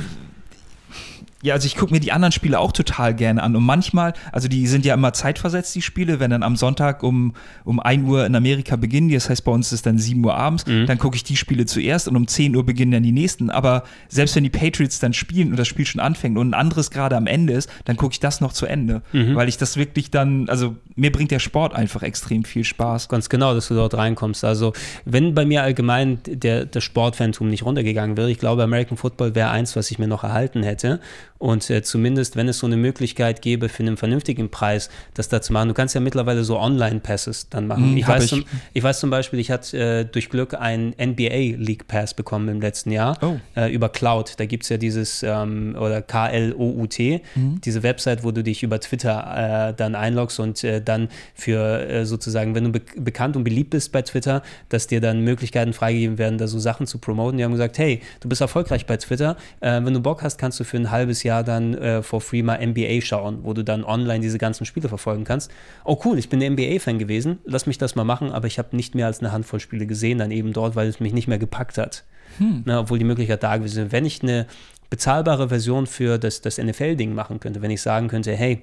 Ja, also ich gucke mir die anderen Spiele auch total gerne an. Und manchmal, also die sind ja immer zeitversetzt, die Spiele, wenn dann am Sonntag um, um 1 Uhr in Amerika beginnen, das heißt bei uns ist dann 7 Uhr abends, mhm. dann gucke ich die Spiele zuerst und um 10 Uhr beginnen dann die nächsten. Aber selbst wenn die Patriots dann spielen und das Spiel schon anfängt und ein anderes gerade am Ende ist, dann gucke ich das noch zu Ende. Mhm. Weil ich das wirklich dann, also mir bringt der Sport einfach extrem viel Spaß. Ganz genau, dass du dort reinkommst. Also wenn bei mir allgemein der, der Sportfantum nicht runtergegangen wäre, ich glaube, American Football wäre eins, was ich mir noch erhalten hätte. Und äh, zumindest, wenn es so eine Möglichkeit gäbe für einen vernünftigen Preis, das da zu machen. Du kannst ja mittlerweile so Online-Passes dann machen. Hm, ich, weiß ich. Zum, ich weiß zum Beispiel, ich hatte äh, durch Glück einen NBA League Pass bekommen im letzten Jahr oh. äh, über Cloud. Da gibt es ja dieses, ähm, oder K-L-O-U-T, mhm. diese Website, wo du dich über Twitter äh, dann einloggst und äh, dann für äh, sozusagen, wenn du be bekannt und beliebt bist bei Twitter, dass dir dann Möglichkeiten freigegeben werden, da so Sachen zu promoten. Die haben gesagt, hey, du bist erfolgreich bei Twitter. wenn du Bock hast, kannst du für ein halbes Jahr Jahr dann äh, for free mal NBA schauen, wo du dann online diese ganzen Spiele verfolgen kannst. Oh cool, ich bin ein NBA-Fan gewesen, lass mich das mal machen, aber ich habe nicht mehr als eine Handvoll Spiele gesehen, dann eben dort, weil es mich nicht mehr gepackt hat. Hm. Na, obwohl die Möglichkeit da gewesen ist. Wenn ich eine bezahlbare Version für das, das NFL-Ding machen könnte, wenn ich sagen könnte, hey,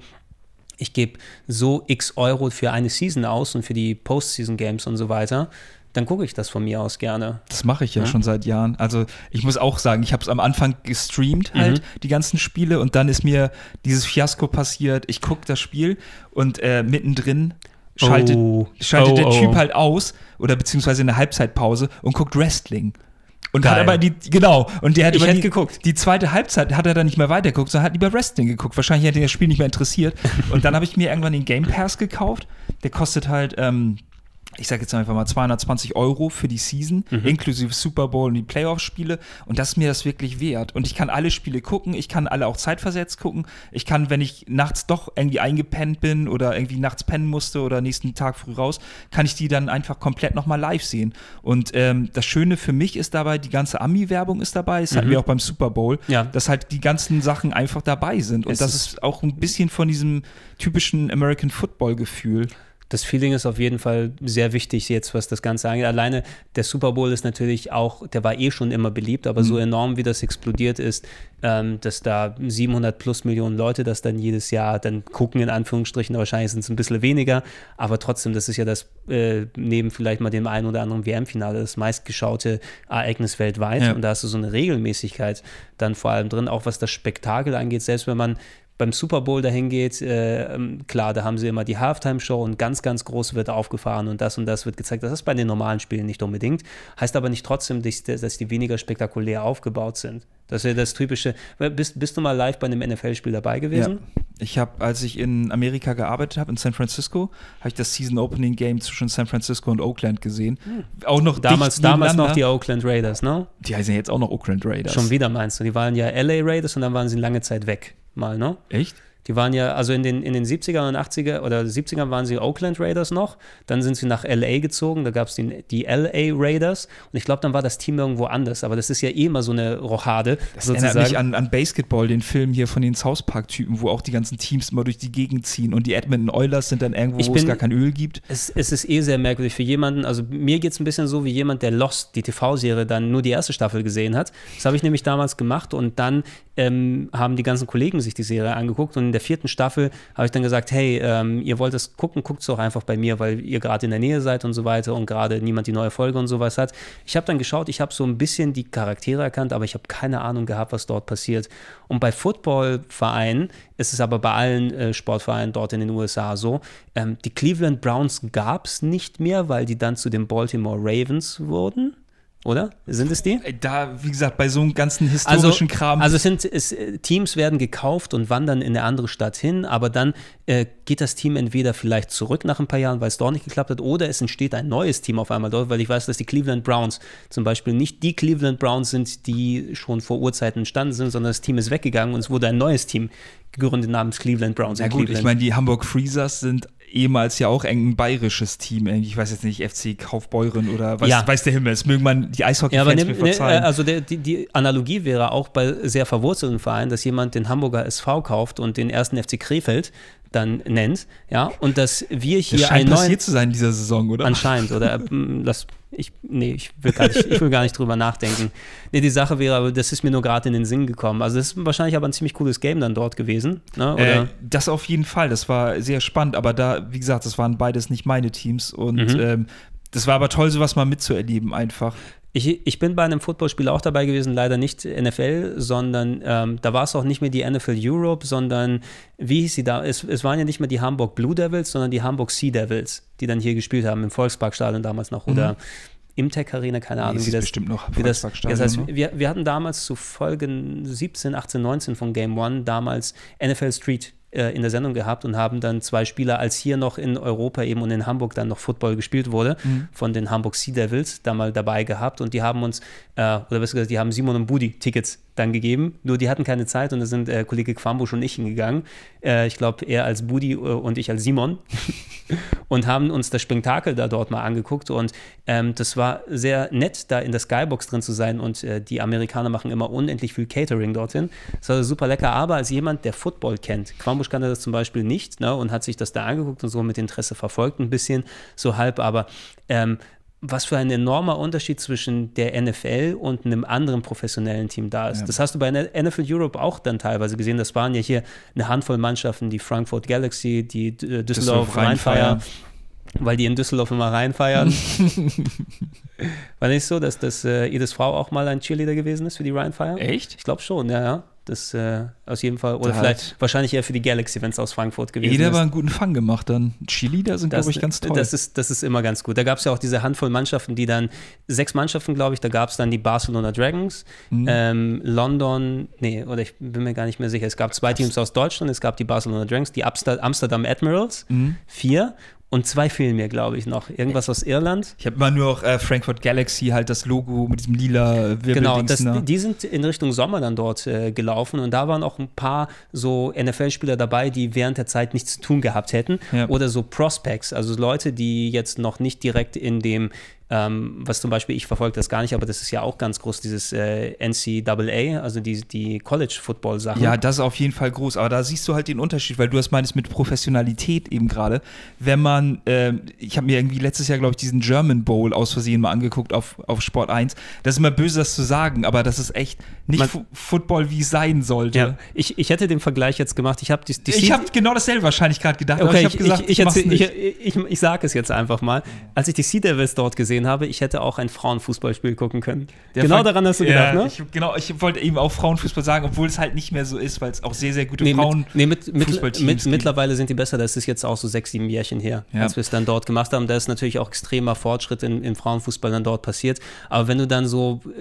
ich gebe so x Euro für eine Season aus und für die Postseason-Games und so weiter, dann gucke ich das von mir aus gerne. Das mache ich ja, ja, schon seit Jahren. Also ich muss auch sagen, ich habe es am Anfang gestreamt halt, mhm. die ganzen Spiele und dann ist mir dieses Fiasko passiert. Ich gucke das Spiel und äh, mittendrin schaltet, oh. schaltet oh, der Typ oh. halt aus oder beziehungsweise in der Halbzeitpause und guckt Wrestling. Und Geil. hat aber die, genau, und der hat ich die, geguckt. Die zweite Halbzeit hat er dann nicht mehr weitergeguckt, sondern hat lieber Wrestling geguckt. Wahrscheinlich hat ihn das Spiel nicht mehr interessiert. [laughs] und dann habe ich mir irgendwann den Game Pass gekauft. Der kostet halt ähm, ich sage jetzt einfach mal 220 Euro für die Season, mhm. inklusive Super Bowl und die Playoff-Spiele. Und das ist mir das wirklich wert. Und ich kann alle Spiele gucken, ich kann alle auch zeitversetzt gucken. Ich kann, wenn ich nachts doch irgendwie eingepennt bin oder irgendwie nachts pennen musste oder nächsten Tag früh raus, kann ich die dann einfach komplett nochmal live sehen. Und ähm, das Schöne für mich ist dabei, die ganze Ami-Werbung ist dabei. Das mhm. hatten wir auch beim Super Bowl, ja. dass halt die ganzen Sachen einfach dabei sind. Und es das ist auch ein bisschen von diesem typischen American Football-Gefühl das Feeling ist auf jeden Fall sehr wichtig jetzt, was das Ganze angeht. Alleine der Super Bowl ist natürlich auch, der war eh schon immer beliebt, aber mhm. so enorm wie das explodiert ist, ähm, dass da 700 plus Millionen Leute das dann jedes Jahr dann gucken, in Anführungsstrichen, wahrscheinlich sind es ein bisschen weniger, aber trotzdem, das ist ja das, äh, neben vielleicht mal dem einen oder anderen WM-Finale, das meistgeschaute Ereignis weltweit ja. und da hast du so eine Regelmäßigkeit dann vor allem drin, auch was das Spektakel angeht, selbst wenn man beim Super Bowl dahin geht, äh, ähm, klar, da haben sie immer die Halftime-Show und ganz, ganz groß wird aufgefahren und das und das wird gezeigt. Das ist bei den normalen Spielen nicht unbedingt. Heißt aber nicht trotzdem, dass, die weniger spektakulär aufgebaut sind. Das ist ja das typische. Bist, bist du mal live bei einem NFL-Spiel dabei gewesen? Ja. Ich habe, als ich in Amerika gearbeitet habe, in San Francisco, habe ich das Season Opening Game zwischen San Francisco und Oakland gesehen. Hm. Auch noch damals, damals noch die Oakland Raiders, ne? Die heißen jetzt auch noch Oakland Raiders. Schon wieder meinst du? Die waren ja LA Raiders und dann waren sie lange Zeit weg mal, ne? Echt? Die waren ja, also in den, in den 70er und 80er oder 70ern waren sie Oakland Raiders noch. Dann sind sie nach LA gezogen, da gab es die, die LA Raiders. Und ich glaube, dann war das Team irgendwo anders. Aber das ist ja eh immer so eine Rochade. Das sozusagen. erinnert mich an, an Basketball, den Film hier von den South Park-Typen, wo auch die ganzen Teams immer durch die Gegend ziehen. Und die Edmonton Oilers sind dann irgendwo, wo es gar kein Öl gibt. Es, es ist eh sehr merkwürdig für jemanden. Also mir geht es ein bisschen so wie jemand, der Lost, die TV-Serie, dann nur die erste Staffel gesehen hat. Das habe ich nämlich damals gemacht. Und dann ähm, haben die ganzen Kollegen sich die Serie angeguckt. Und in der vierten Staffel habe ich dann gesagt, hey, ähm, ihr wollt es gucken, guckt es doch einfach bei mir, weil ihr gerade in der Nähe seid und so weiter und gerade niemand die neue Folge und sowas hat. Ich habe dann geschaut, ich habe so ein bisschen die Charaktere erkannt, aber ich habe keine Ahnung gehabt, was dort passiert. Und bei Footballvereinen ist es aber bei allen äh, Sportvereinen dort in den USA so, ähm, die Cleveland Browns gab es nicht mehr, weil die dann zu den Baltimore Ravens wurden. Oder? Sind es die? Da, wie gesagt, bei so einem ganzen historischen also, Kram. Also sind es, äh, Teams werden gekauft und wandern in eine andere Stadt hin, aber dann äh, geht das Team entweder vielleicht zurück nach ein paar Jahren, weil es dort nicht geklappt hat, oder es entsteht ein neues Team auf einmal dort, weil ich weiß, dass die Cleveland Browns zum Beispiel nicht die Cleveland Browns sind, die schon vor Urzeiten entstanden sind, sondern das Team ist weggegangen und es wurde ein neues Team gegründet namens Cleveland Browns. Ja gut, Cleveland. ich meine, die Hamburg Freezers sind ehemals ja auch ein bayerisches Team. Ich weiß jetzt nicht, FC Kaufbeuren oder weiß, ja. weiß der Himmel. Es mögen man die Eishockey-Fans ja, mir verzeihen. Ne, also der, die, die, Analogie wäre auch bei sehr verwurzelten Vereinen, dass jemand den Hamburger SV kauft und den ersten FC Krefeld, dann nennt, ja, und dass wir hier Das scheint einen neuen passiert zu sein in dieser Saison, oder? anscheinend oder [laughs] ähm, das ich nee, ich will gar nicht ich will gar nicht drüber nachdenken. Nee, die Sache wäre, aber das ist mir nur gerade in den Sinn gekommen. Also das ist wahrscheinlich aber ein ziemlich cooles Game dann dort gewesen, ne? Äh, das auf jeden Fall, das war sehr spannend, aber da, wie gesagt, das waren beides nicht meine Teams und Mhm. ähm, das war aber toll, sowas mal mitzuerleben einfach. Ich, ich bin bei einem Footballspiel auch dabei gewesen, leider nicht NFL, sondern ähm, da war es auch nicht mehr die NFL Europe, sondern wie hieß sie da? Es, es waren ja nicht mehr die Hamburg Blue Devils, sondern die Hamburg Sea Devils, die dann hier gespielt haben, im Volksparkstadion damals noch oder im Tech Arena, keine Ahnung, wie das, bestimmt noch wie das, das heißt, ne? wir, wir hatten damals zu Folgen 17, 18, 19 von Game One damals NFL Street äh, in der Sendung gehabt und haben dann zwei Spieler, als hier noch in Europa eben und in Hamburg dann noch Football gespielt wurde, Mhm. von den Hamburg Sea Devils da mal dabei gehabt und die haben uns, äh, oder besser gesagt, die haben Simon und Budi Tickets dann gegeben, nur die hatten keine Zeit und da sind äh, Kollege Quambusch und ich hingegangen. Äh, ich glaube, er als Budi äh, und ich als Simon [laughs] und haben uns das Spektakel da dort mal angeguckt und ähm, das war sehr nett, da in der Skybox drin zu sein und äh, die Amerikaner machen immer unendlich viel Catering dorthin. Das war super lecker, aber als jemand, der Football kennt, Quambusch kannte das zum Beispiel nicht ne, und hat sich das da angeguckt und so mit Interesse verfolgt, ein bisschen so halb, aber ähm, was für ein enormer Unterschied zwischen der NFL und einem anderen professionellen Team da ist. Ja. Das hast du bei NFL Europe auch dann teilweise gesehen. Das waren ja hier eine Handvoll Mannschaften, die Frankfurt Galaxy, die äh, Düsseldorf Düsseldorf Rheinfire. weil die in Düsseldorf immer reinfeiern. [laughs] War nicht so, dass das äh, Ediths Frau auch mal ein Cheerleader gewesen ist für die Rheinfire? Echt? Ich glaube schon, ja, ja. Das äh, aus jedem Fall. Oder Da vielleicht wahrscheinlich eher für die Galaxy, wenn es aus Frankfurt gewesen Jeder ist. aber einen guten Fang gemacht dann. Chili, da sind, glaube ich, ganz toll. Das ist, das ist immer ganz gut. Da gab es ja auch diese Handvoll Mannschaften, die dann, sechs Mannschaften, glaube ich, da gab es dann die Barcelona Dragons, Mhm. ähm, London, nee, oder ich bin mir gar nicht mehr sicher. Es gab zwei Teams aus Deutschland, es gab die Barcelona Dragons, die Amster Amsterdam Admirals, Mhm. vier und zwei fehlen mir, glaube ich, noch. Irgendwas aus Irland. Ich habe immer nur auch äh, Frankfurt Galaxy, halt das Logo mit diesem lila Wirbeldings. Genau, das, ne? die sind in Richtung Sommer dann dort äh, gelaufen und da waren auch ein paar so NFL-Spieler dabei, die während der Zeit nichts zu tun gehabt hätten. Ja. Oder so Prospects, also Leute, die jetzt noch nicht direkt in dem, ähm, was zum Beispiel, ich verfolge das gar nicht, aber das ist ja auch ganz groß, dieses äh, NCAA, also die, die College-Football-Sachen. Ja, das ist auf jeden Fall groß. Aber da siehst du halt den Unterschied, weil du das meinst mit Professionalität eben gerade. Wenn man, ähm, ich habe mir irgendwie letztes Jahr, glaube ich, diesen German Bowl aus Versehen mal angeguckt auf, auf Sport 1. Das ist immer böse, das zu sagen, aber das ist echt nicht Man- Fu Football, wie es sein sollte. Ja, ich, ich hätte den Vergleich jetzt gemacht. Ich habe die, die Ich habe genau dasselbe wahrscheinlich gerade gedacht, aber Okay, ich habe gesagt, ich, ich, ich, ich, ich sage es jetzt einfach mal. Als ich die Sea Devils dort gesehen habe, ich hätte auch ein Frauenfußballspiel gucken können. Der genau Ver- daran hast du ja, gedacht, ne? Ich, genau, ich wollte eben auch Frauenfußball sagen, obwohl es halt nicht mehr so ist, weil es auch sehr, sehr gute Nee, Frauen. mit, nee, mit, mit, mit, mittlerweile sind die besser. Das ist jetzt auch so sechs, sieben Jährchen her, Ja. als wir es dann dort gemacht haben. Da ist natürlich auch extremer Fortschritt in, im Frauenfußball dann dort passiert. Aber wenn du dann so äh,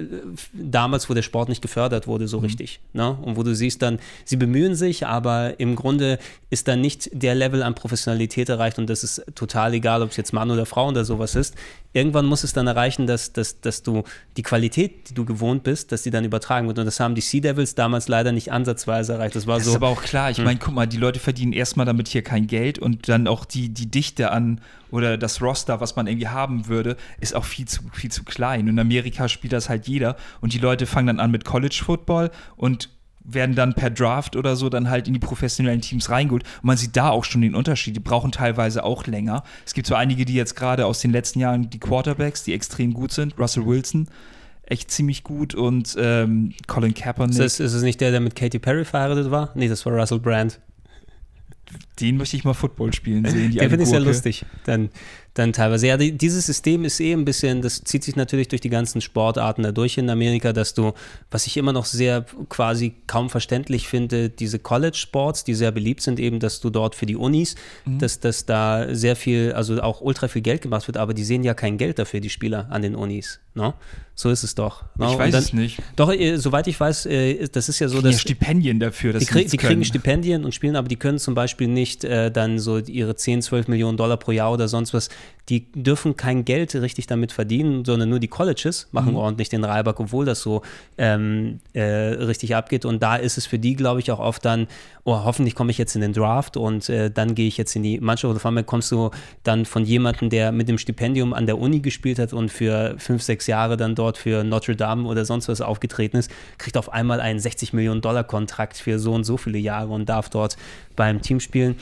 damals, wo der Sport nicht gefördert wurde, Mhm. so richtig, ne? und wo du siehst dann, sie bemühen sich, aber im Grunde ist dann nicht der Level an Professionalität erreicht und das ist total egal, ob es jetzt Mann oder Frau oder sowas ist. Irgendwann muss es dann erreichen, dass, dass, dass du die Qualität, die du gewohnt bist, dass die dann übertragen wird. Und das haben die Sea Devils damals leider nicht ansatzweise erreicht. Das war Das so. ist aber auch klar. Ich Hm. meine, guck mal, die Leute verdienen erstmal damit hier kein Geld und dann auch die, die Dichte an oder das Roster, was man irgendwie haben würde, ist auch viel zu, viel zu klein. In Amerika spielt das halt jeder und die Leute fangen dann an mit College Football und werden dann per Draft oder so dann halt in die professionellen Teams reingeholt. Und man sieht da auch schon den Unterschied. Die brauchen teilweise auch länger. Es gibt so einige, die jetzt gerade aus den letzten Jahren die Quarterbacks, die extrem gut sind. Russell Wilson, echt ziemlich gut und ähm, Colin Kaepernick. Ist, das, ist es nicht der, der mit Katy Perry verheiratet war? Nee, das war Russell Brand. Den möchte ich mal Football spielen sehen. Die Den finde ich sehr lustig. Dann, dann teilweise. Ja, die, dieses System ist eh ein bisschen, das zieht sich natürlich durch die ganzen Sportarten da durch in Amerika, dass du, was ich immer noch sehr quasi kaum verständlich finde, diese College-Sports, die sehr beliebt sind, eben, dass du dort für die Unis, Mhm. dass, dass da sehr viel, also auch ultra viel Geld gemacht wird, aber die sehen ja kein Geld dafür, die Spieler an den Unis. No? So ist es doch. No? Ich Und weiß dann, es nicht. Doch, äh, soweit ich weiß, äh, das ist ja so, Die ja dass. Stipendien dafür, dass Die, sie krieg, die kriegen. Stipendien und spielen, aber die können zum Beispiel nicht äh, dann so ihre 10, 12 Millionen Dollar pro Jahr oder sonst was, die dürfen kein Geld richtig damit verdienen, sondern nur die Colleges machen Mhm. ordentlich den Reibach, obwohl das so ähm, äh, richtig abgeht. Und da ist es für die, glaube ich, auch oft dann, oh, hoffentlich komme ich jetzt in den Draft und äh, dann gehe ich jetzt in die Mannschaft. Oder vor allem kommst du dann von jemandem, der mit dem Stipendium an der Uni gespielt hat und für fünf, sechs Jahre dann dort für Notre Dame oder sonst was aufgetreten ist, kriegt auf einmal einen 60 Millionen Dollar Kontrakt für so und so viele Jahre und darf dort beim Team spielen.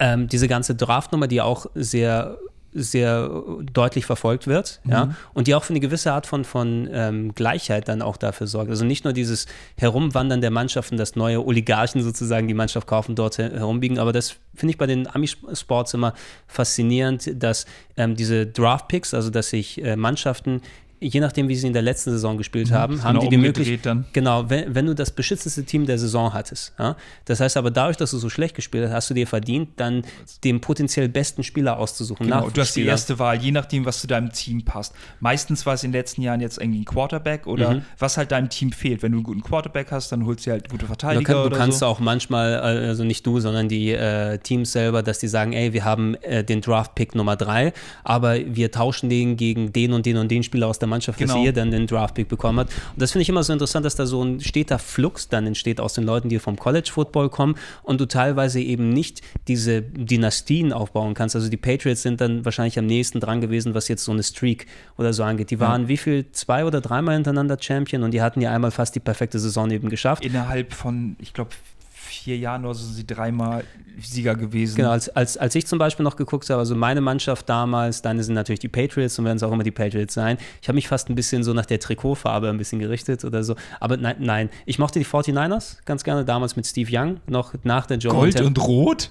ähm, diese ganze Draftnummer, die auch sehr sehr deutlich verfolgt wird, mhm. ja, und die auch für eine gewisse Art von, von ähm, Gleichheit dann auch dafür sorgt. Also nicht nur dieses Herumwandern der Mannschaften, dass neue Oligarchen sozusagen die Mannschaft kaufen, dort herumbiegen, aber das finde ich bei den Ami-Sports immer faszinierend, dass ähm, diese Draft-Picks, also dass sich äh, Mannschaften je nachdem, wie sie in der letzten Saison gespielt mhm. haben, haben die die Möglichkeit. Genau, wenn, wenn, du das beschützendste Team der Saison hattest. Ja? Das heißt aber, dadurch, dass du so schlecht gespielt hast, hast du dir verdient, dann den potenziell besten Spieler auszusuchen. Genau, du hast die erste Wahl, je nachdem, was zu deinem Team passt. Meistens war es in den letzten Jahren jetzt irgendwie ein Quarterback oder mhm. was halt deinem Team fehlt. Wenn du einen guten Quarterback hast, dann holst du halt gute Verteidiger. Du, kann, du kannst so. auch manchmal, also nicht du, sondern die äh, Teams selber, dass die sagen, ey, wir haben äh, den Draft-Pick Nummer drei, aber wir tauschen den gegen den und den und den Spieler aus der Mannschaft, genau. dass ihr dann den Draftpick bekommen hat. Und das finde ich immer so interessant, dass da so ein steter Flux dann entsteht aus den Leuten, die vom College Football kommen und du teilweise eben nicht diese Dynastien aufbauen kannst. Also die Patriots sind dann wahrscheinlich am nächsten dran gewesen, was jetzt so eine Streak oder so angeht. Die waren ja. wie viel, zwei oder dreimal hintereinander Champion und die hatten ja einmal fast die perfekte Saison eben geschafft. Innerhalb von, ich glaube, vier Jahren oder so sind sie dreimal Sieger gewesen. Genau, als, als, als ich zum Beispiel noch geguckt habe, also meine Mannschaft damals, deine sind natürlich die Patriots und werden es auch immer die Patriots sein. Ich habe mich fast ein bisschen so nach der Trikotfarbe ein bisschen gerichtet oder so. Aber nein, nein, ich mochte die 49ers ganz gerne, damals mit Steve Young, noch nach der Joe Gold und Rot?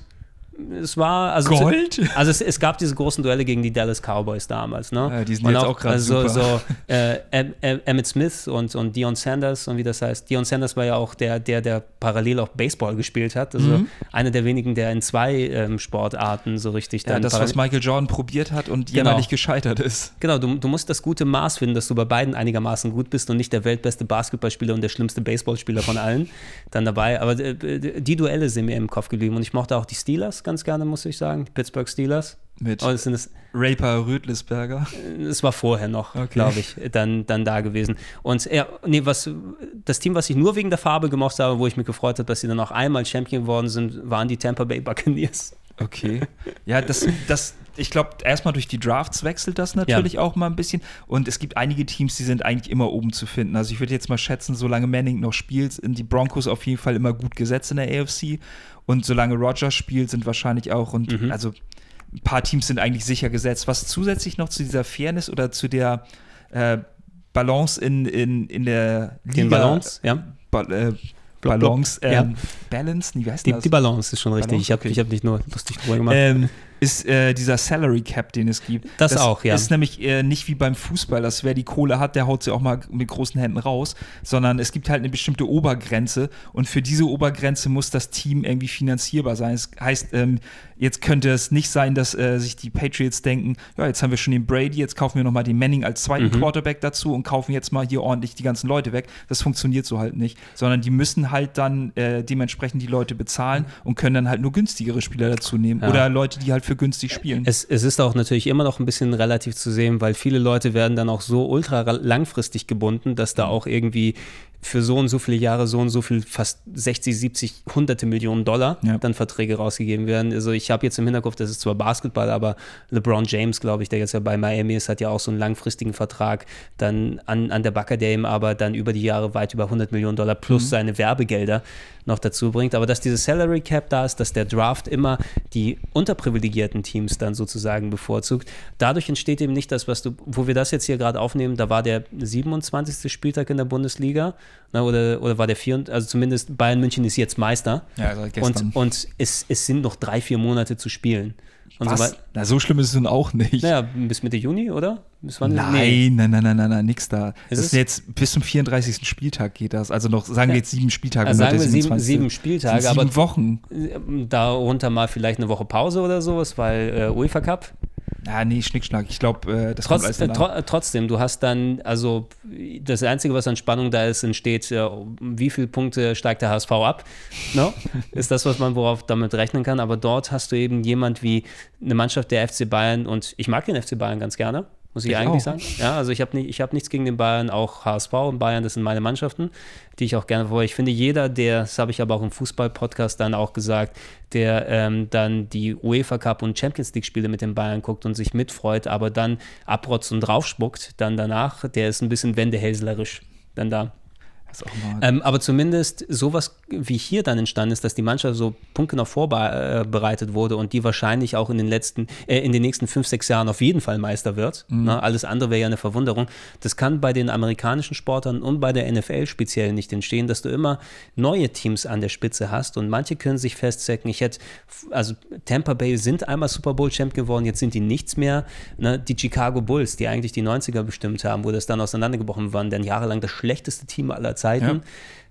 Es war also Gold. also es, es, gab diese großen Duelle gegen die Dallas Cowboys damals, ne? Ja, die sind und jetzt auch, auch gerade also, so äh, Emmett Smith und und Dion Sanders und wie das heißt. Dion Sanders war ja auch der der der parallel auch Baseball gespielt hat, also mhm. einer der wenigen, der in zwei ähm, Sportarten so richtig dann ja, das was Michael Jordan probiert hat und genau. jämmerlich gescheitert ist. Genau, du, du musst das gute Maß finden, dass du bei beiden einigermaßen gut bist und nicht der weltbeste Basketballspieler und der schlimmste Baseballspieler von allen dann dabei, aber äh, die Duelle sind mir im Kopf geblieben und ich mochte auch die Steelers ganz gerne, muss ich sagen. Die Pittsburgh Steelers. Mit oh, das Raper Rödlisberger. [laughs] Es war vorher noch, okay. glaube ich, dann, dann da gewesen. Und ja, nee, was, das Team, was ich nur wegen der Farbe gemocht habe, wo ich mich gefreut habe, dass sie dann auch einmal Champion geworden sind, waren die Tampa Bay Buccaneers. Okay. Ja, das, das, ich glaube, erstmal durch die Drafts wechselt das natürlich ja. auch mal ein bisschen. Und es gibt einige Teams, die sind eigentlich immer oben zu finden. Also ich würde jetzt mal schätzen, solange Manning noch spielt, sind die Broncos auf jeden Fall immer gut gesetzt in der AFC. Und solange Rogers spielt, sind wahrscheinlich auch, und mhm. also ein paar Teams sind eigentlich sicher gesetzt. Was zusätzlich noch zu dieser Fairness oder zu der äh, Balance in, in, in der Liga. Den Balance, ja. Ba äh, Balance, ähm, ja. Balance, wie heißt die, das? Die Balance ist schon richtig. Balance? Ich habe okay. hab nicht nur lustig drüber gemacht. Ähm, ist äh, dieser Salary Cap, den es gibt. Das, das auch, ja. ist nämlich äh, nicht wie beim Fußball, dass wer die Kohle hat, der haut sie auch mal mit großen Händen raus, sondern es gibt halt eine bestimmte Obergrenze und für diese Obergrenze muss das Team irgendwie finanzierbar sein. Das heißt, ähm, jetzt könnte es nicht sein, dass äh, sich die Patriots denken, ja, jetzt haben wir schon den Brady, jetzt kaufen wir nochmal den Manning als zweiten mhm. Quarterback dazu und kaufen jetzt mal hier ordentlich die ganzen Leute weg. Das funktioniert so halt nicht, sondern die müssen halt dann äh, dementsprechend die Leute bezahlen und können dann halt nur günstigere Spieler dazu nehmen ja. oder Leute, die halt für günstig spielen. Es, es ist auch natürlich immer noch ein bisschen relativ zu sehen, weil viele Leute werden dann auch so ultra langfristig gebunden, dass da mhm. auch irgendwie für so und so viele Jahre so und so viel, fast 60, 70, hunderte Millionen Dollar ja. dann Verträge rausgegeben werden. Also ich habe jetzt im Hinterkopf, das ist zwar Basketball, aber LeBron James, glaube ich, der jetzt ja bei Miami ist, hat ja auch so einen langfristigen Vertrag dann an, an der Bucker Dame, aber dann über die Jahre weit über 100 Millionen Dollar plus mhm. seine Werbegelder noch dazu bringt. Aber dass dieses Salary Cap da ist, dass der Draft immer die unterprivilegierten Teams dann sozusagen bevorzugt, dadurch entsteht eben nicht das, was du, wo wir das jetzt hier gerade aufnehmen, da war der 27. Spieltag in der Bundesliga na, oder, oder war der 4, also zumindest Bayern München ist jetzt Meister. Ja, seit gestern. Und, und es, es sind noch drei, vier Monate zu spielen. Und Was? So Na, so schlimm ist es nun auch nicht. Naja, bis Mitte Juni, oder? Bis wann? Nein, nee. nein, nein, nein, nein, nein, nix da. Ist das ist jetzt bis zum 34. Spieltag geht das. Also noch, sagen ja. wir jetzt sieben Spieltage. Also sagen wir sieben, sieben Spieltage, sieben aber Wochen. Darunter mal vielleicht eine Woche Pause oder sowas, weil äh, UEFA Cup. Ja, nee, Schnickschnack. Ich glaube, äh, das Trotz, kommt alles tro Trotzdem, du hast dann, also das Einzige, was an Spannung da ist, entsteht, äh, wie viele Punkte steigt der HSV ab? No? [laughs] ist das, was man worauf damit rechnen kann. Aber dort hast du eben jemand wie eine Mannschaft der FC Bayern und ich mag den FC Bayern ganz gerne muss ich, ich eigentlich auch. sagen. Ja, also ich habe nicht, hab nichts gegen den Bayern, auch HSV und Bayern, das sind meine Mannschaften, die ich auch gerne vor. Ich finde, jeder, der, das habe ich aber auch im Fußball-Podcast dann auch gesagt, der ähm, dann die UEFA Cup und Champions League-Spiele mit den Bayern guckt und sich mitfreut, aber dann abrotzt und draufspuckt, dann danach, der ist ein bisschen wendehälslerisch dann da. Ähm, aber zumindest sowas wie hier dann entstanden ist, dass die Mannschaft so punktgenau vorbereitet wurde und die wahrscheinlich auch in den letzten, äh, in den nächsten fünf, sechs Jahren auf jeden Fall Meister wird. Mhm. Ne? Alles andere wäre ja eine Verwunderung. Das kann bei den amerikanischen Sportlern und bei der NFL speziell nicht entstehen, dass du immer neue Teams an der Spitze hast und manche können sich festzecken. Ich hätte, also Tampa Bay sind einmal Super Bowl Champ geworden, jetzt sind die nichts mehr. Ne? Die Chicago Bulls, die eigentlich die 90er bestimmt haben, wo das dann auseinandergebrochen waren, denn jahrelang das schlechteste Team aller Zeiten. Ja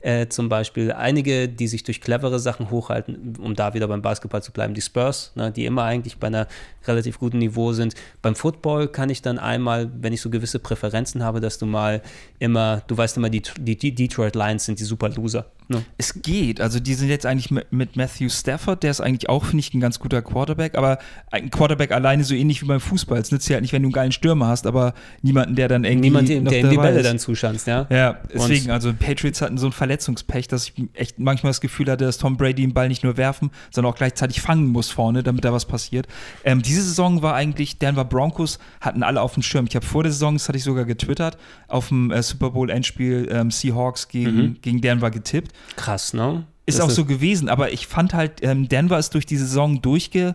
äh, zum Beispiel. Einige, die sich durch clevere Sachen hochhalten, um da wieder beim Basketball zu bleiben, die Spurs, ne, die immer eigentlich bei einer relativ guten Niveau sind. Beim Football kann ich dann einmal, wenn ich so gewisse Präferenzen habe, dass du mal immer, du weißt immer, die, die, die Detroit Lions sind die super Loser. Ne? Es geht. Also die sind jetzt eigentlich mit, Matthew Stafford, der ist eigentlich auch, finde ich, ein ganz guter Quarterback, aber ein Quarterback alleine so ähnlich wie beim Fußball. Es nützt ja halt nicht, wenn du einen geilen Stürmer hast, aber niemanden, der dann irgendwie. Niemand, der, der ihm die Bälle ist. dann zuschanzt, ja. Ja, deswegen, Und also Patriots hatten so ein Verletzungspech, dass ich echt manchmal das Gefühl hatte, dass Tom Brady den Ball nicht nur werfen, sondern auch gleichzeitig fangen muss vorne, damit da was passiert. Ähm, diese Saison war eigentlich, Denver Broncos hatten alle auf dem Schirm. Ich habe vor der Saison, das hatte ich sogar getwittert, auf dem äh, Super Bowl Endspiel ähm, Seahawks gegen, mhm. gegen Denver getippt. Krass, ne? Ist das auch so gewesen, aber ich fand halt, ähm, Denver ist durch die Saison durchge,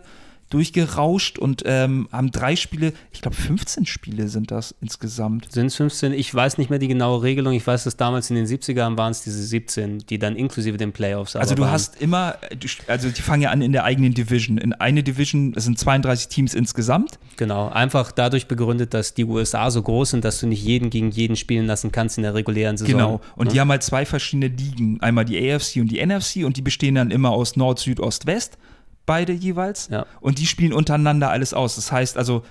durchgerauscht und ähm, haben drei Spiele, ich glaube 15 Spiele sind das insgesamt. Sind es 15? Ich weiß nicht mehr die genaue Regelung. Ich weiß, dass damals in den 70ern waren es diese 17, die dann inklusive den Playoffs Also du waren. hast immer, also die fangen ja an in der eigenen Division. In eine Division, es sind 32 Teams insgesamt. Genau, einfach dadurch begründet, dass die USA so groß sind, dass du nicht jeden gegen jeden spielen lassen kannst in der regulären Saison. Genau, und ne? die haben halt zwei verschiedene Ligen. Einmal die AFC und die NFC und die bestehen dann immer aus Nord, Süd, Ost, West beide jeweils. Ja. Und die spielen untereinander alles aus. Das heißt also,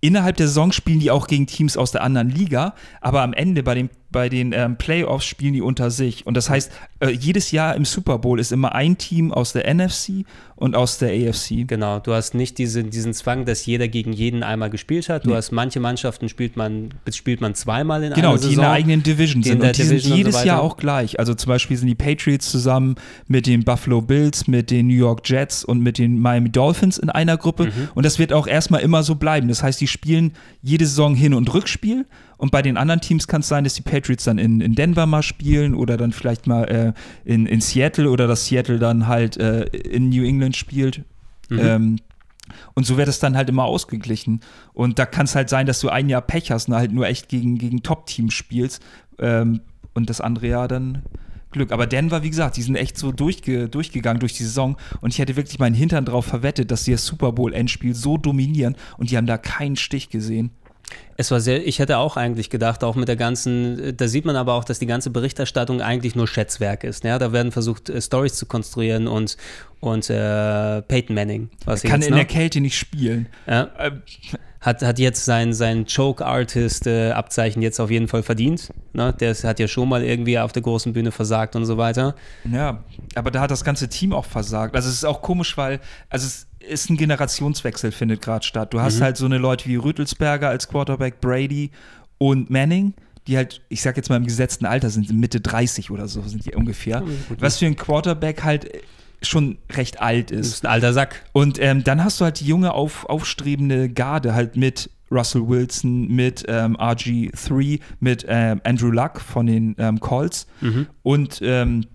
innerhalb der Saison spielen die auch gegen Teams aus der anderen Liga, aber am Ende bei den bei den ähm, Playoffs spielen die unter sich. Und das heißt, äh, jedes Jahr im Super Bowl ist immer ein Team aus der NFC und aus der AFC. Genau, du hast nicht diese, diesen Zwang, dass jeder gegen jeden einmal gespielt hat. Du nee. hast manche Mannschaften spielt man, spielt man zweimal in genau, einer Saison. Genau, die in der eigenen Division sind. Und die Division sind jedes so Jahr auch gleich. Also zum Beispiel sind die Patriots zusammen mit den Buffalo Bills, mit den New York Jets und mit den Miami Dolphins in einer Gruppe. Mhm. Und das wird auch erstmal immer so bleiben. Das heißt, die spielen jede Saison Hin- und Rückspiel und bei den anderen Teams kann es sein, dass die Patriots dann in, in Denver mal spielen oder dann vielleicht mal äh, in, in Seattle oder dass Seattle dann halt äh, in New England spielt. Mhm. Ähm, und so wird es dann halt immer ausgeglichen. Und da kann es halt sein, dass du ein Jahr Pech hast und halt nur echt gegen, gegen Top-Teams spielst. Ähm, und das andere Jahr dann Glück. Aber Denver, wie gesagt, die sind echt so durchge durchgegangen durch die Saison. Und ich hätte wirklich meinen Hintern drauf verwettet, dass sie das Super Bowl-Endspiel so dominieren. Und die haben da keinen Stich gesehen. Es war sehr, ich hätte auch eigentlich gedacht, auch mit der ganzen, da sieht man aber auch, dass die ganze Berichterstattung eigentlich nur Schätzwerk ist. Ja, da werden versucht, äh, Stories zu konstruieren und, und äh, Peyton Manning. Was kann jetzt, in ne? der Kälte nicht spielen. Ja. Ähm. Hat, hat jetzt sein, sein Choke-Artist-Abzeichen jetzt auf jeden Fall verdient. Ne? Der hat ja schon mal irgendwie auf der großen Bühne versagt und so weiter. Ja, aber da hat das ganze Team auch versagt. Also es ist auch komisch, weil, also es ist ein Generationswechsel, findet gerade statt. Du hast mhm. halt so eine Leute wie Rüttelsberger als Quarterback, Brady und Manning, die halt, ich sag jetzt mal im gesetzten Alter sind, Mitte 30 oder so sind die ungefähr. Was für ein Quarterback halt schon recht alt ist. Ist ein alter Sack. Und ähm, dann hast du halt die junge, auf, aufstrebende Garde halt mit Russell Wilson, mit ähm, RG3, mit ähm, Andrew Luck von den ähm, Colts. Mhm. Und ähm,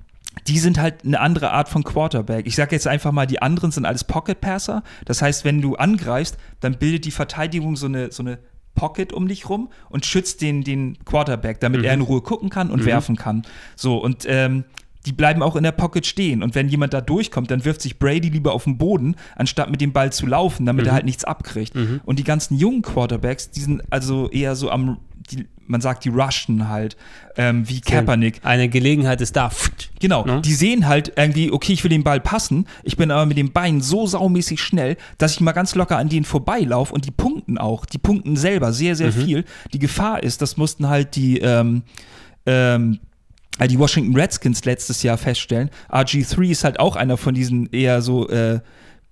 die sind halt eine andere Art von Quarterback. Ich sage jetzt einfach mal, die anderen sind alles Pocket Passer. Das heißt, wenn du angreifst, dann bildet die Verteidigung so eine, so eine Pocket um dich rum und schützt den, den Quarterback, damit mhm. er in Ruhe gucken kann und mhm. werfen kann. So, und ähm, die bleiben auch in der Pocket stehen. Und wenn jemand da durchkommt, dann wirft sich Brady lieber auf den Boden, anstatt mit dem Ball zu laufen, damit mhm. er halt nichts abkriegt. Mhm. Und die ganzen jungen Quarterbacks, die sind also eher so am die, man sagt, die rushen halt, ähm, wie Kaepernick. Eine Gelegenheit ist da. Genau, ne? die sehen halt irgendwie, okay, ich will den Ball passen, ich bin aber mit den Beinen so saumäßig schnell, dass ich mal ganz locker an denen vorbeilaufe und die punkten auch, die punkten selber sehr, sehr mhm. viel. Die Gefahr ist, das mussten halt die, ähm, ähm, die Washington Redskins letztes Jahr feststellen. RG3 ist halt auch einer von diesen eher so, äh,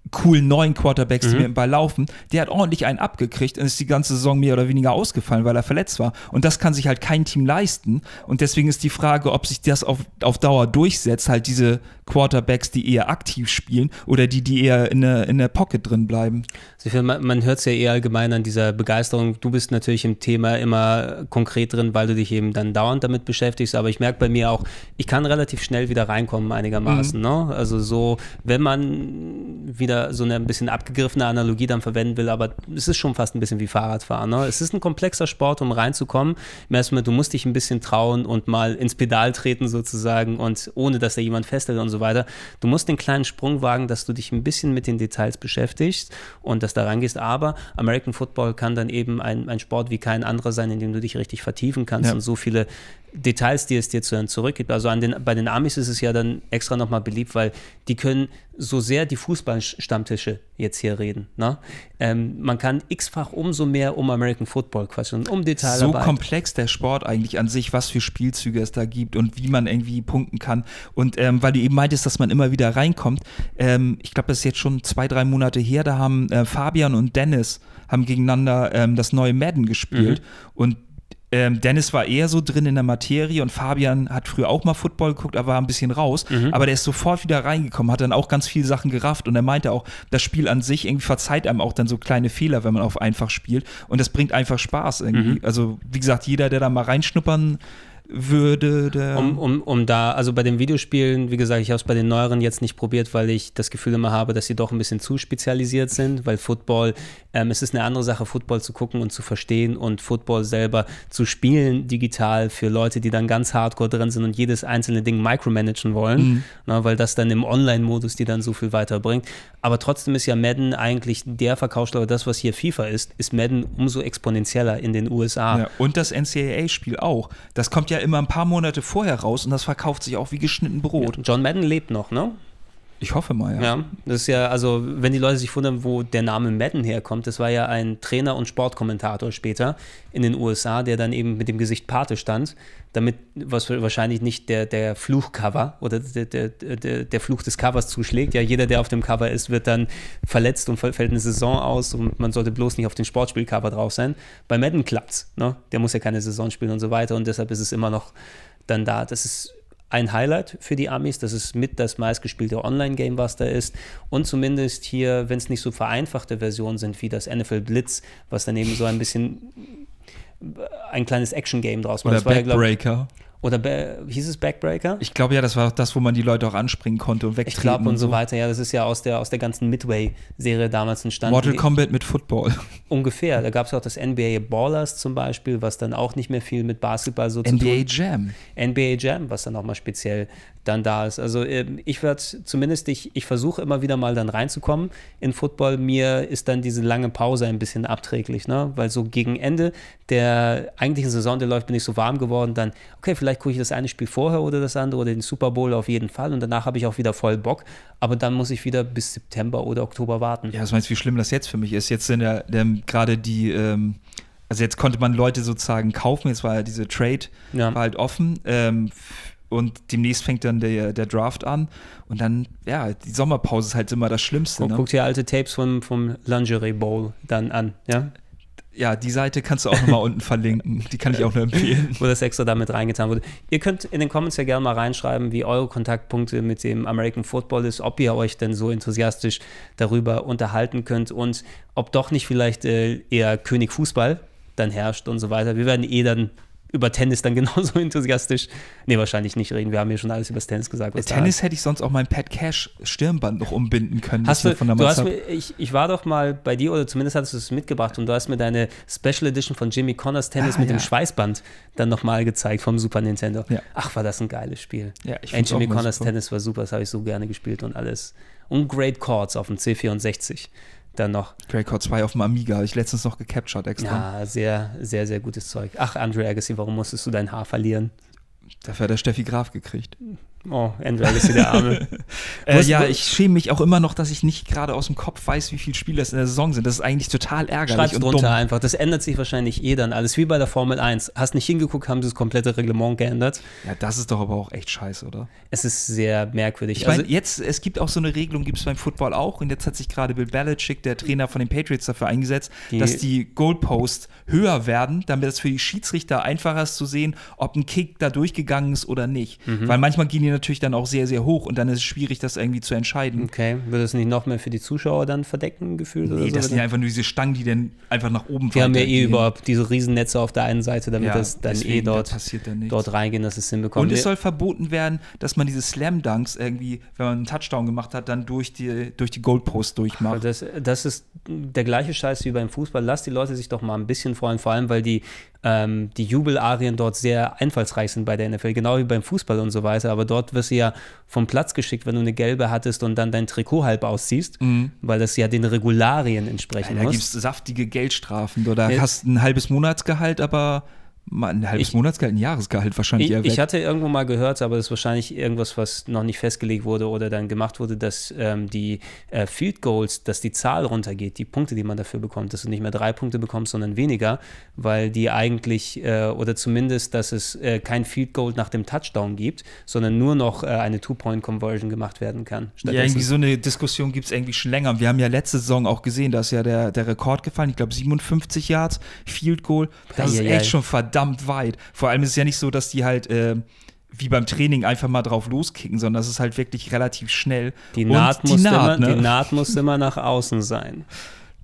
coolen neuen Quarterbacks, die mit dem Ball laufen, der hat ordentlich einen abgekriegt und ist die ganze Saison mehr oder weniger ausgefallen, weil er verletzt war. Und das kann sich halt kein Team leisten. Und deswegen ist die Frage, ob sich das auf, auf Dauer durchsetzt, halt diese Quarterbacks, die eher aktiv spielen oder die, die eher in der, in der Pocket drin bleiben. Also man, man hört es ja eher allgemein an dieser Begeisterung. Du bist natürlich im Thema immer konkret drin, weil du dich eben dann dauernd damit beschäftigst. Aber ich merke bei mir auch, ich kann relativ schnell wieder reinkommen einigermaßen. Mhm. Ne? Also so, wenn man wieder so eine ein bisschen abgegriffene Analogie dann verwenden will, aber es ist schon fast ein bisschen wie Fahrradfahren. Ne? Es ist ein komplexer Sport, um reinzukommen. Erstmal, du musst dich ein bisschen trauen und mal ins Pedal treten sozusagen und ohne, dass da jemand festhält und so weiter. Du musst den kleinen Sprung wagen, dass du dich ein bisschen mit den Details beschäftigst und dass da rangehst. Aber American Football kann dann eben ein, ein Sport wie kein anderer sein, in dem du dich richtig vertiefen kannst ja. und so viele Details, die es dir dann zurückgibt. Also den, bei den Amis ist es ja dann extra nochmal beliebt, weil die können so sehr die Fußballstammtische jetzt hier reden. Ne? Ähm, man kann x-fach umso mehr um American Football quatschen, um Details. So komplex der Sport eigentlich an sich, was für Spielzüge es da gibt und wie man irgendwie punkten kann. Und ähm, weil du eben meintest, dass man immer wieder reinkommt, ähm, ich glaube, das ist jetzt schon zwei, drei Monate her, da haben äh, Fabian und Dennis haben gegeneinander ähm, das neue Madden gespielt mhm. und ähm, Dennis war eher so drin in der Materie und Fabian hat früher auch mal Football geguckt, aber war ein bisschen raus. Mhm. Aber der ist sofort wieder reingekommen, hat dann auch ganz viele Sachen gerafft und er meinte auch, das Spiel an sich irgendwie verzeiht einem auch dann so kleine Fehler, wenn man auf einfach spielt und das bringt einfach Spaß irgendwie. Mhm. Also wie gesagt, jeder, der da mal reinschnuppern würde. Der um, um, um da, also bei den Videospielen, wie gesagt, ich habe es bei den neueren jetzt nicht probiert, weil ich das Gefühl immer habe, dass sie doch ein bisschen zu spezialisiert sind, weil Football, ähm, es ist eine andere Sache, Football zu gucken und zu verstehen und Football selber zu spielen digital für Leute, die dann ganz hardcore drin sind und jedes einzelne Ding micromanagen wollen, mhm. na, ne, weil das dann im Online-Modus die dann so viel weiterbringt. Aber trotzdem ist ja Madden eigentlich der Verkaufsschlager, das, was hier FIFA ist, ist Madden umso exponentieller in den USA. Ja, und das NCAA-Spiel auch. Das kommt ja immer ein paar Monate vorher raus und das verkauft sich auch wie geschnitten Brot. John Madden lebt noch, ne? Ich hoffe mal, ja. Ja, das ist ja, also, wenn die Leute sich wundern, wo der Name Madden herkommt, das war ja ein Trainer und Sportkommentator später in den USA, der dann eben mit dem Gesicht Pate stand, damit was wahrscheinlich nicht der, der Fluchcover oder der, der, der, der Fluch des Covers zuschlägt. Ja, jeder, der auf dem Cover ist, wird dann verletzt und fällt eine Saison aus und man sollte bloß nicht auf dem Sportspielcover drauf sein. Bei Madden klappt's, ne? Der muss ja keine Saison spielen und so weiter und deshalb ist es immer noch dann da. Das ist ein Highlight für die Amis. Das ist mit das meistgespielte Online-Game, was da ist. Und zumindest hier, wenn es nicht so vereinfachte Versionen sind wie das NFL Blitz, was dann eben so ein bisschen ein kleines Action-Game draus macht. Oder Backbreaker. Ja, oder hieß es Backbreaker? Ich glaube ja, das war das, wo man die Leute auch anspringen konnte und wegtreten. Ich glaube und, so. weiter. Ja, das ist ja aus der, aus der ganzen Midway-Serie damals entstanden. Mortal Kombat mit Football. [laughs] Ungefähr. Da gab es auch das NBA Ballers zum Beispiel, was dann auch nicht mehr viel mit Basketball so NBA zu tun NBA Jam. NBA Jam, was dann nochmal speziell dann da ist. Also ähm, ich werde zumindest, ich, ich versuche immer wieder mal dann reinzukommen in Football. Mir ist dann diese lange Pause ein bisschen abträglich, ne? weil so gegen Ende der eigentlichen Saison, der läuft, bin ich so warm geworden, dann, okay, vielleicht gucke ich das eine Spiel vorher oder das andere oder den Super Bowl auf jeden Fall und danach habe ich auch wieder voll Bock, aber dann muss ich wieder bis September oder Oktober warten. Ja, was meinst du, wie schlimm das jetzt für mich ist? Jetzt sind ja gerade die ähm also jetzt konnte man Leute sozusagen kaufen, jetzt war ja diese Trade ja. war halt offen ähm, und demnächst fängt dann der, der Draft an und dann, ja, die Sommerpause ist halt immer das Schlimmste. Guck, ne? guck dir alte Tapes vom, vom Lingerie Bowl dann an, ja? Ja, die Seite kannst du auch nochmal [laughs] unten verlinken. Die kann ich auch nur empfehlen. [laughs] Wo das extra damit reingetan wurde. Ihr könnt in den Comments ja gerne mal reinschreiben, wie eure Kontaktpunkte mit dem American Football ist, ob ihr euch denn so enthusiastisch darüber unterhalten könnt und ob doch nicht vielleicht äh, eher König Fußball dann herrscht und so weiter. Wir werden eh dann über Tennis dann [laughs] genauso enthusiastisch. Nee, wahrscheinlich nicht reden. Wir haben ja schon alles über das Tennis gesagt. Was Tennis hätte ich sonst auch mein Pat Cash Stirnband noch umbinden können. Hast du, du hast mir, ich, ich war doch mal bei dir, oder zumindest hattest du es mitgebracht und du hast mir deine Special Edition von Jimmy Connors Tennis ah, mit ja. dem Schweißband dann nochmal gezeigt vom Super Nintendo. Ja. Ach, war das ein geiles Spiel. Ja, ich Ey, Jimmy Connors super. Tennis war super, das habe ich so gerne gespielt und alles. Und Great Chords auf dem C64 dann noch. Greycore 2 auf dem Amiga, habe ich letztens noch gecaptured extra. Ja, sehr, sehr, sehr gutes Zeug. Ach, Andre Agassi, warum musstest du dein Haar verlieren? Dafür hat er Steffi Graf gekriegt. Oh, Endlegacy der Arme. [laughs] äh, ja, ich schäme mich auch immer noch, dass ich nicht gerade aus dem Kopf weiß, wie viele Spiele es in der Saison sind. Das ist eigentlich total ärgerlich Schreib's und drunter dumm. einfach. Das ändert sich wahrscheinlich eh dann alles. Wie bei der Formel 1. Hast nicht hingeguckt, haben sie das komplette Reglement geändert. Ja, das ist doch aber auch echt scheiße, oder? Es ist sehr merkwürdig. Ich meine, also, jetzt, es gibt auch so eine Regelung, gibt es beim Football auch. Und jetzt hat sich gerade Bill Belichick, der Trainer von den Patriots, dafür eingesetzt, Die- dass die Goalposts höher werden, damit es für die Schiedsrichter einfacher ist zu sehen, ob ein Kick da durchgegangen ist oder nicht. Mhm. Weil manchmal gehen die natürlich dann auch sehr, sehr hoch und dann ist es schwierig, das irgendwie zu entscheiden. okay, würde es nicht noch mehr für die Zuschauer dann verdecken, gefühlt? oder Nee, so? das sind ja einfach nur diese Stangen, die dann einfach nach oben Wir haben ja eh überhaupt diese Riesennetze auf der einen Seite, damit Ja, das dann deswegen, eh da dort, nichts. dort reingehen, dass es hinbekommt. Und es soll verboten werden, dass man diese Slam-Dunks irgendwie, wenn man einen Touchdown gemacht hat, dann durch die, durch die Goalpost durchmacht. Das, das ist der gleiche Scheiß wie beim Fußball. Lass die Leute sich doch mal ein bisschen freuen, vor allem weil die, ähm, die Jubelarien dort sehr einfallsreich sind bei der NFL, genau wie beim Fußball und so weiter. Aber dort wirst du ja vom Platz geschickt, wenn du eine gelbe hattest und dann dein Trikot halb ausziehst, weil das ja den Regularien entsprechen Da muss. gibt es saftige Geldstrafen. Oder Ja. hast ein halbes Monatsgehalt, aber mal ein halbes Ich- Monatsgehalt, ein Jahresgehalt wahrscheinlich Ich, eher weg. ich hatte irgendwo mal gehört, aber das ist wahrscheinlich irgendwas, was noch nicht festgelegt wurde oder dann gemacht wurde, dass ähm, die äh, Field Goals, dass die Zahl runtergeht, die Punkte, die man dafür bekommt, dass du nicht mehr drei Punkte bekommst, sondern weniger, weil die eigentlich, äh, oder zumindest, dass es äh, kein Field Goal nach dem Touchdown gibt, sondern nur noch äh, eine Two-Point-Conversion gemacht werden kann. ja, irgendwie so eine Diskussion gibt es irgendwie schon länger. Wir haben ja letzte Saison auch gesehen, da ist ja der, der Rekord gefallen, ich glaube 57 Yards, Field Goal. Das ist Eieiei. echt schon verdammt weit. Vor allem ist es ja nicht so, dass die halt äh, wie beim Training einfach mal drauf loskicken, sondern das ist halt wirklich relativ schnell. Die Naht, die muss, Naht, immer, ne? die Naht muss immer nach außen sein.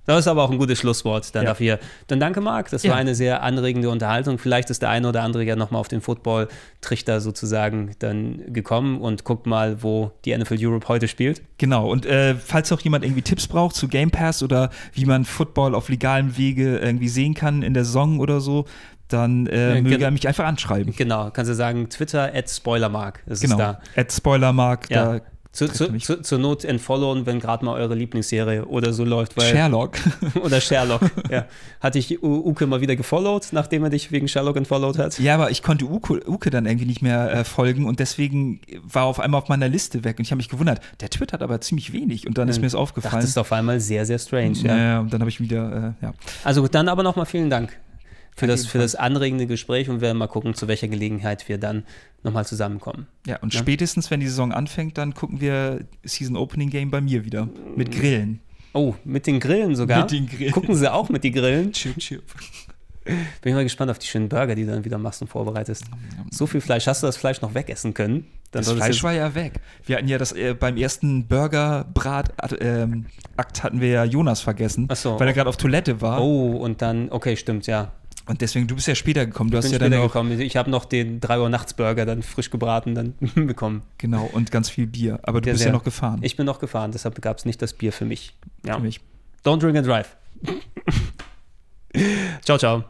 Das ist aber auch ein gutes Schlusswort dann Ja. dafür. Dann danke, Marc. Das Ja. war eine sehr anregende Unterhaltung. Vielleicht ist der eine oder andere ja nochmal auf den Football-Trichter sozusagen dann gekommen und guckt mal, wo die NFL Europe heute spielt. Genau, und äh, falls auch jemand irgendwie Tipps braucht zu Game Pass oder wie man Football auf legalem Wege irgendwie sehen kann in der Saison oder so, dann äh, Ja, möge er mich einfach anschreiben. Genau, kannst du sagen, Twitter at Spoilermark. Das Genau. ist da. At Spoilermark, Ja. da Zu, zu, zu, zur Not entfollowen, wenn gerade mal eure Lieblingsserie oder so läuft. Weil, Sherlock. [laughs] oder Sherlock. [laughs] ja. Hatte ich Uke mal wieder gefollowt, nachdem er dich wegen Sherlock entfollowt hat? ja, aber ich konnte Uke, Uke dann irgendwie nicht mehr äh, folgen und deswegen war auf einmal auf meiner Liste weg und ich habe mich gewundert, der twittert aber ziemlich wenig und dann ist mir das Das aufgefallen. ist auf einmal sehr, sehr strange. Ja. ja, und dann habe ich wieder, äh, ja. Also gut, dann aber nochmal vielen Dank für das, für das anregende Gespräch und wir werden mal gucken, zu welcher Gelegenheit wir dann nochmal zusammenkommen. Ja, und Ja. spätestens, wenn die Saison anfängt, dann gucken wir Season Opening Game bei mir wieder. Mit Grillen. Oh, mit den Grillen sogar? Mit den Grillen. Gucken sie auch mit den Grillen? Chip, chip. Bin mal gespannt auf die schönen Burger, die du dann wieder machst und vorbereitest. So viel Fleisch. Hast du das Fleisch noch wegessen können? Dann Das Fleisch war ja weg. Wir hatten ja das äh, beim ersten Burger-Brat-Akt ähm, Akt hatten wir ja Jonas vergessen, so. weil er gerade auf Toilette war. Oh, und dann, okay, stimmt, ja. Und deswegen, du bist ja später gekommen. Du hast Bin ja dann später noch, gekommen. Ich habe noch den 3 Uhr nachts Burger dann frisch gebraten dann [laughs] bekommen. genau, und ganz viel Bier. Aber du Ja, bist sehr. ja noch gefahren. Ich bin noch gefahren, deshalb gab es nicht das Bier für mich. Ja. Für mich. Don't drink and drive. [laughs] ciao, ciao.